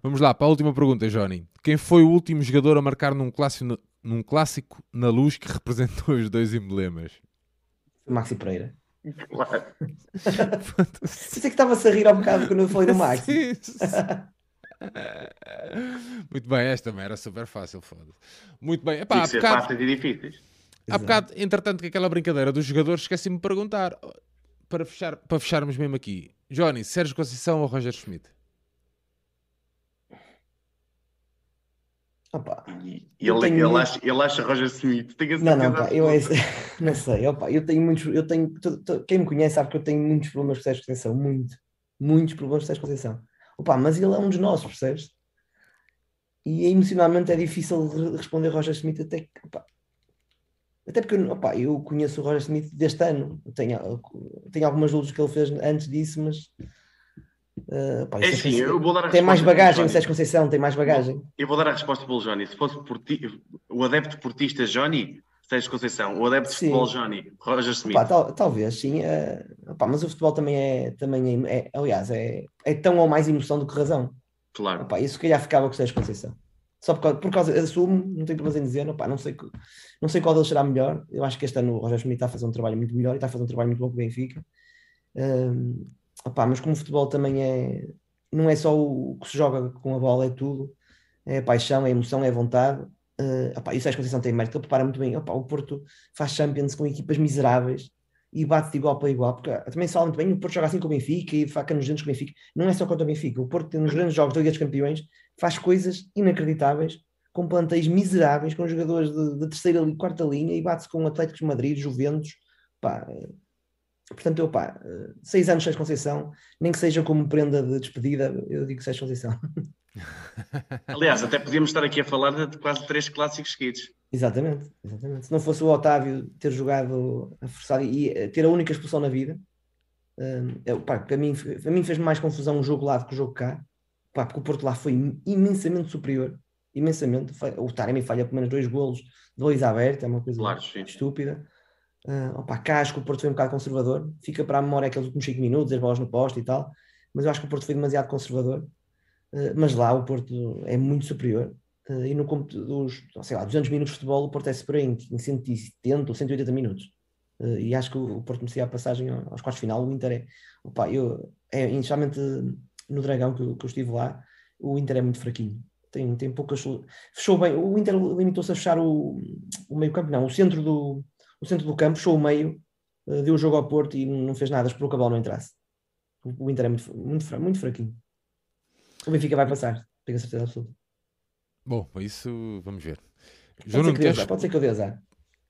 Vamos lá para a última pergunta, Johnny. Quem foi o último jogador a marcar num clássico, num clássico na luz que representou os dois emblemas? Maxi Pereira. Claro. Sei que estava-se a rir ao bocado quando eu falei do Maxi. Sim, sim. Muito bem, esta também era super fácil, foda Muito bem. Epá, há bocado, fáceis e difíceis. há bocado, entretanto, que aquela brincadeira dos jogadores, esqueci-me de perguntar, para, fechar, para fecharmos mesmo aqui, Johnny, Sérgio Conceição ou Roger Schmidt? Opa, E ele, ele, muito- acha, ele acha Roger Smith. Tenho a Não, não, pá, eu é- não sei, opa, eu tenho muitos, eu tenho, to- to- quem me conhece sabe que eu tenho muitos problemas com Sérgio Conceição, muito, muitos problemas com Sérgio Conceição. Opa, mas ele é um dos nossos, percebes? E emocionalmente é difícil re- responder Roger Smith até que, opa, até porque opa, eu conheço o Roger Smith deste ano, tenho, tenho algumas luzes que ele fez antes disso, mas eh, opa, É isso assim, eu vou dar a tem mais bagagem, o. Sérgio Conceição tem mais bagagem. Eu vou dar a resposta pelo Johnny. Se fosse porti... o adepto portista Johnny, Sérgio Conceição. O adepto de futebol Johnny, Roger Smith. Pá, tal- talvez, sim. opá, mas o futebol também é, também é, é- aliás, é, é tão ou mais emoção do que razão. Claro. Isso se calhar ficava com o Sérgio Conceição. Só por causa, por causa assumo, não tenho problemas em dizer, opá, não, sei, não sei qual deles será melhor. Eu acho que este ano o Roger Schmidt está a fazer um trabalho muito melhor e está a fazer um trabalho muito bom com o Benfica. Hum, opá, mas como o futebol também é, não é só o que se joga com a bola, é tudo. É a paixão, é a emoção, é a vontade. Uh, opá, e o Sérgio Conceição tem mérito, ele prepara muito bem. Opá, o Porto faz Champions com equipas miseráveis e bate de igual para igual, porque ah, também se fala muito bem, o Porto joga assim com o Benfica e faca nos dentes com o Benfica. Não é só contra o Benfica, o Porto nos grandes jogos da Liga dos Campeões, faz coisas inacreditáveis, com plantéis miseráveis, com jogadores de, de terceira e quarta linha e bate-se com Atléticos de Madrid, Juventus, pá. Portanto, eu, pá, eh, seis anos Sérgio Conceição, nem que seja como prenda de despedida, eu digo Sérgio Conceição. Aliás, até podíamos estar aqui a falar de quase três clássicos seguidos. Exatamente, exatamente. Se não fosse o Otávio ter jogado a forçar e eh, ter a única expulsão na vida, hum, eu, pá, para mim, para mim fez-me mais confusão o jogo lá do que o jogo cá. pá, porque o Porto lá foi imensamente superior, imensamente. O Taremi falha pelo menos dois golos, dois abertos, é uma coisa claro, estúpida. Uh, opa, cá acho que o Porto foi um bocado conservador, fica para a memória aqueles últimos 5 minutos, as bolas no poste e tal, mas eu acho que o Porto foi demasiado conservador. Uh, mas lá o Porto é muito superior. Uh, e no dos, sei lá, 200 minutos de futebol, o Porto é superior em, em 170 ou 180 minutos. Uh, e acho que o, o Porto merecia a passagem aos quartos de final. O Inter é, opa, eu, é inicialmente no Dragão que eu, que eu estive lá, o Inter é muito fraquinho. Tem, tem poucas. Fechou bem. O Inter limitou-se a fechar o, o meio campo, não, o centro do, o centro do campo, fechou o meio, uh, deu o jogo ao Porto e não fez nada, esperou que a bola não entrasse. O, Inter é muito, muito, muito fraquinho. O Benfica vai passar, tenho a certeza absoluta. Bom, isso vamos ver. Pode, ser que, queres... pode ser que eu dê azar.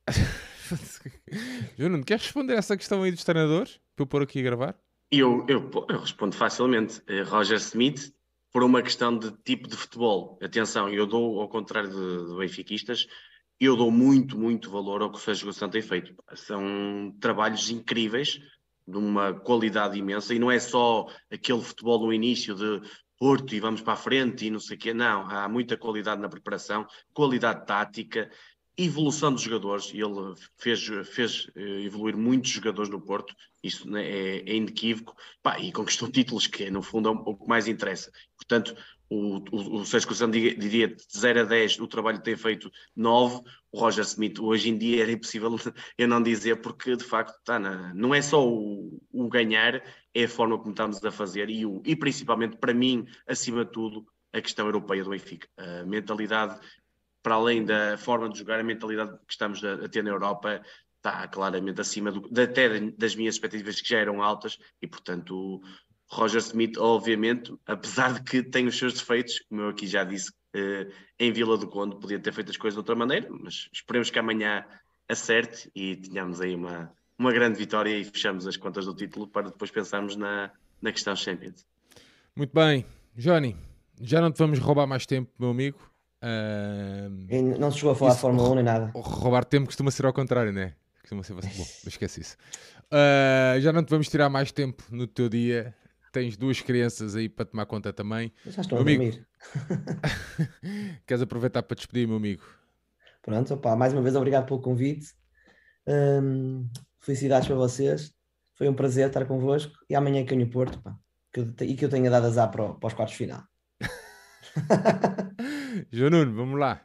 João Nuno, queres responder a essa questão aí dos treinadores? Para eu pôr aqui a gravar? Eu, eu, eu respondo facilmente. Eh, Roger Smith, por uma questão de tipo de futebol. Atenção, eu dou, ao contrário de, de benfiquistas, eu dou muito, muito valor ao que o Sérgio Gonçalves tem feito. São trabalhos incríveis, de uma qualidade imensa, e não é só aquele futebol no início de Porto e vamos para a frente e não sei o quê. Não, há muita qualidade na preparação, qualidade tática, evolução dos jogadores. Ele fez, fez eh, evoluir muitos jogadores no Porto, isso né, é, é inequívoco, Pá, e conquistou títulos, que no fundo é o que mais interessa. Portanto, o, o, o Sérgio Conceição diria de 0 a 10 o trabalho tem feito 9, o Roger Smith hoje em dia era impossível eu não dizer porque de facto está na, não é só o, o, ganhar, é a forma como estamos a fazer e, o, e principalmente para mim, acima de tudo, a questão europeia do Benfica. A mentalidade, para além da forma de jogar, a mentalidade que estamos a, a ter na Europa está claramente acima do, até das minhas expectativas que já eram altas e portanto Roger Smith, obviamente, apesar de que tem os seus defeitos, como eu aqui já disse, eh, em Vila do Conde podia ter feito as coisas de outra maneira, mas esperemos que amanhã acerte e tenhamos aí uma, uma grande vitória e fechamos as contas do título para depois pensarmos na, na questão Champions. Muito bem, Johnny, já não te vamos roubar mais tempo, meu amigo. Uh... Não se chegou a falar de Fórmula 1 nem nada. Roubar tempo costuma ser ao contrário, não é? Costuma ser bom, esquece isso. Uh, já não te vamos tirar mais tempo no teu dia tens duas crianças aí para tomar conta também. Já estou meu a dormir. Queres aproveitar para despedir, meu amigo? Pronto, opa, mais uma vez obrigado pelo convite. Um, felicidades para vocês. Foi um prazer estar convosco. E amanhã é que eu Porto, pá, que eu, e que eu tenha dado azar para, para os quartos final. João Nuno, vamos lá.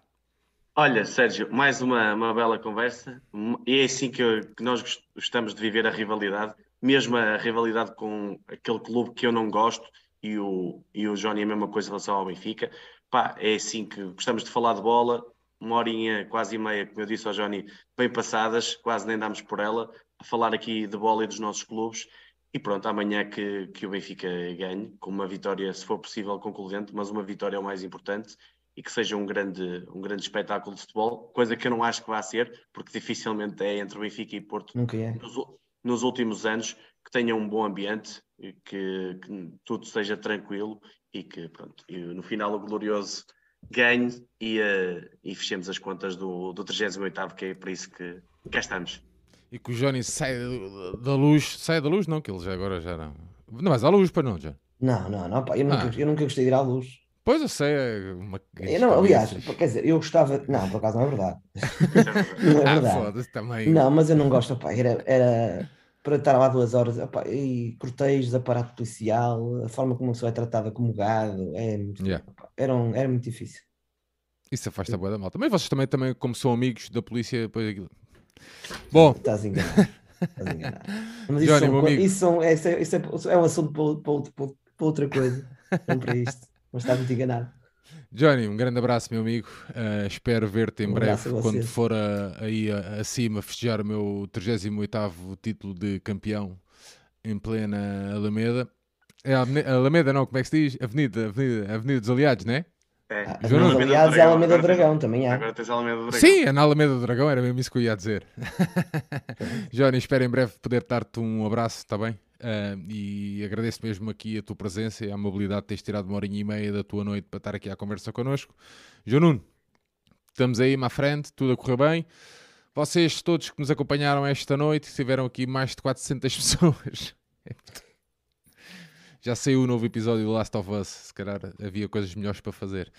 Olha, Sérgio, mais uma, uma bela conversa. E é assim que, eu, que nós gostamos de viver a rivalidade mesmo a rivalidade com aquele clube que eu não gosto e o, e o Johnny é a mesma coisa em relação ao Benfica. Pá, é assim que gostamos de falar de bola, uma horinha quase e meia, como eu disse ao Johnny, bem passadas, quase nem damos por ela, a falar aqui de bola e dos nossos clubes. E pronto, amanhã que, que o Benfica ganhe, com uma vitória, se for possível, concludente, mas uma vitória é o mais importante e que seja um grande, um grande espetáculo de futebol, coisa que eu não acho que vá ser, porque dificilmente é entre o Benfica e Porto. Nunca é. Nos, nos últimos anos, que tenha um bom ambiente, que, que tudo seja tranquilo e que pronto, e no final o glorioso ganhe e, uh, e fechemos as contas do, do 38 que é para isso que cá estamos. E que o Johnny sai da luz, sai da luz não, que ele já agora já não. Não vais à luz para não, já? Não, não, não, pá, eu, nunca, ah. eu nunca gostei de ir à luz. Pois eu sei, é uma... eu não, aliás, quer dizer, eu gostava. Não, por acaso não é verdade. não é ah, verdade. Ah, também. Não, mas eu não gosto, pá, era, era para estar lá duas horas, opa, e cortejos, aparato policial, a forma como a pessoa é tratada como gado, é muito, yeah. opa, era, um, era muito difícil. Isso afasta a boa da malta. Mas vocês também, também, como são amigos da polícia, depois aquilo. Bom. Estás enganado. Estás enganado. Mas isso, Johnny, são, isso, são, isso, é, isso é, é um assunto para, para, para outra coisa, não para isto. Mas estás muito enganado. Johnny, um grande abraço, meu amigo. Uh, espero ver-te em um breve, quando for a, aí acima festejar o meu 38 título de campeão em plena Alameda. É Alameda, não, como é que se diz? Avenida, Avenida, Avenida dos Aliados, não é? É. Ah, Avenida dos Aliados é Alameda do Dragão, também há. Agora tens Alameda do Dragão. Sim, é na Alameda do Dragão, era mesmo isso que eu ia dizer. Johnny, espero em breve poder dar-te um abraço, está bem? Uh, e agradeço mesmo aqui a tua presença e a amabilidade de teres tirado uma horinha e meia da tua noite para estar aqui à conversa connosco. João Nuno, estamos aí à frente, tudo a correr bem. Vocês todos que nos acompanharam esta noite, tiveram aqui mais de 400 pessoas. Já saiu o novo episódio do Last of Us, se calhar havia coisas melhores para fazer.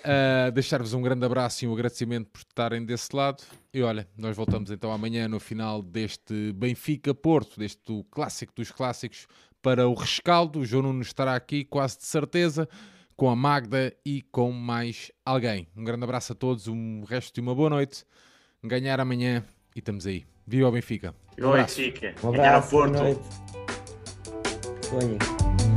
Uh, Deixar-vos um grande abraço e um agradecimento por estarem desse lado. E olha, nós voltamos então amanhã no final deste Benfica-Porto, deste clássico dos clássicos, para o rescaldo. O João Nuno estará aqui, quase de certeza, com a Magda e com mais alguém. Um grande abraço a todos, um resto de uma boa noite. Ganhar amanhã e estamos aí. Viva o Benfica! Um Benfica! Um Ganhar abraço, boa Porto! noite. Sonhem.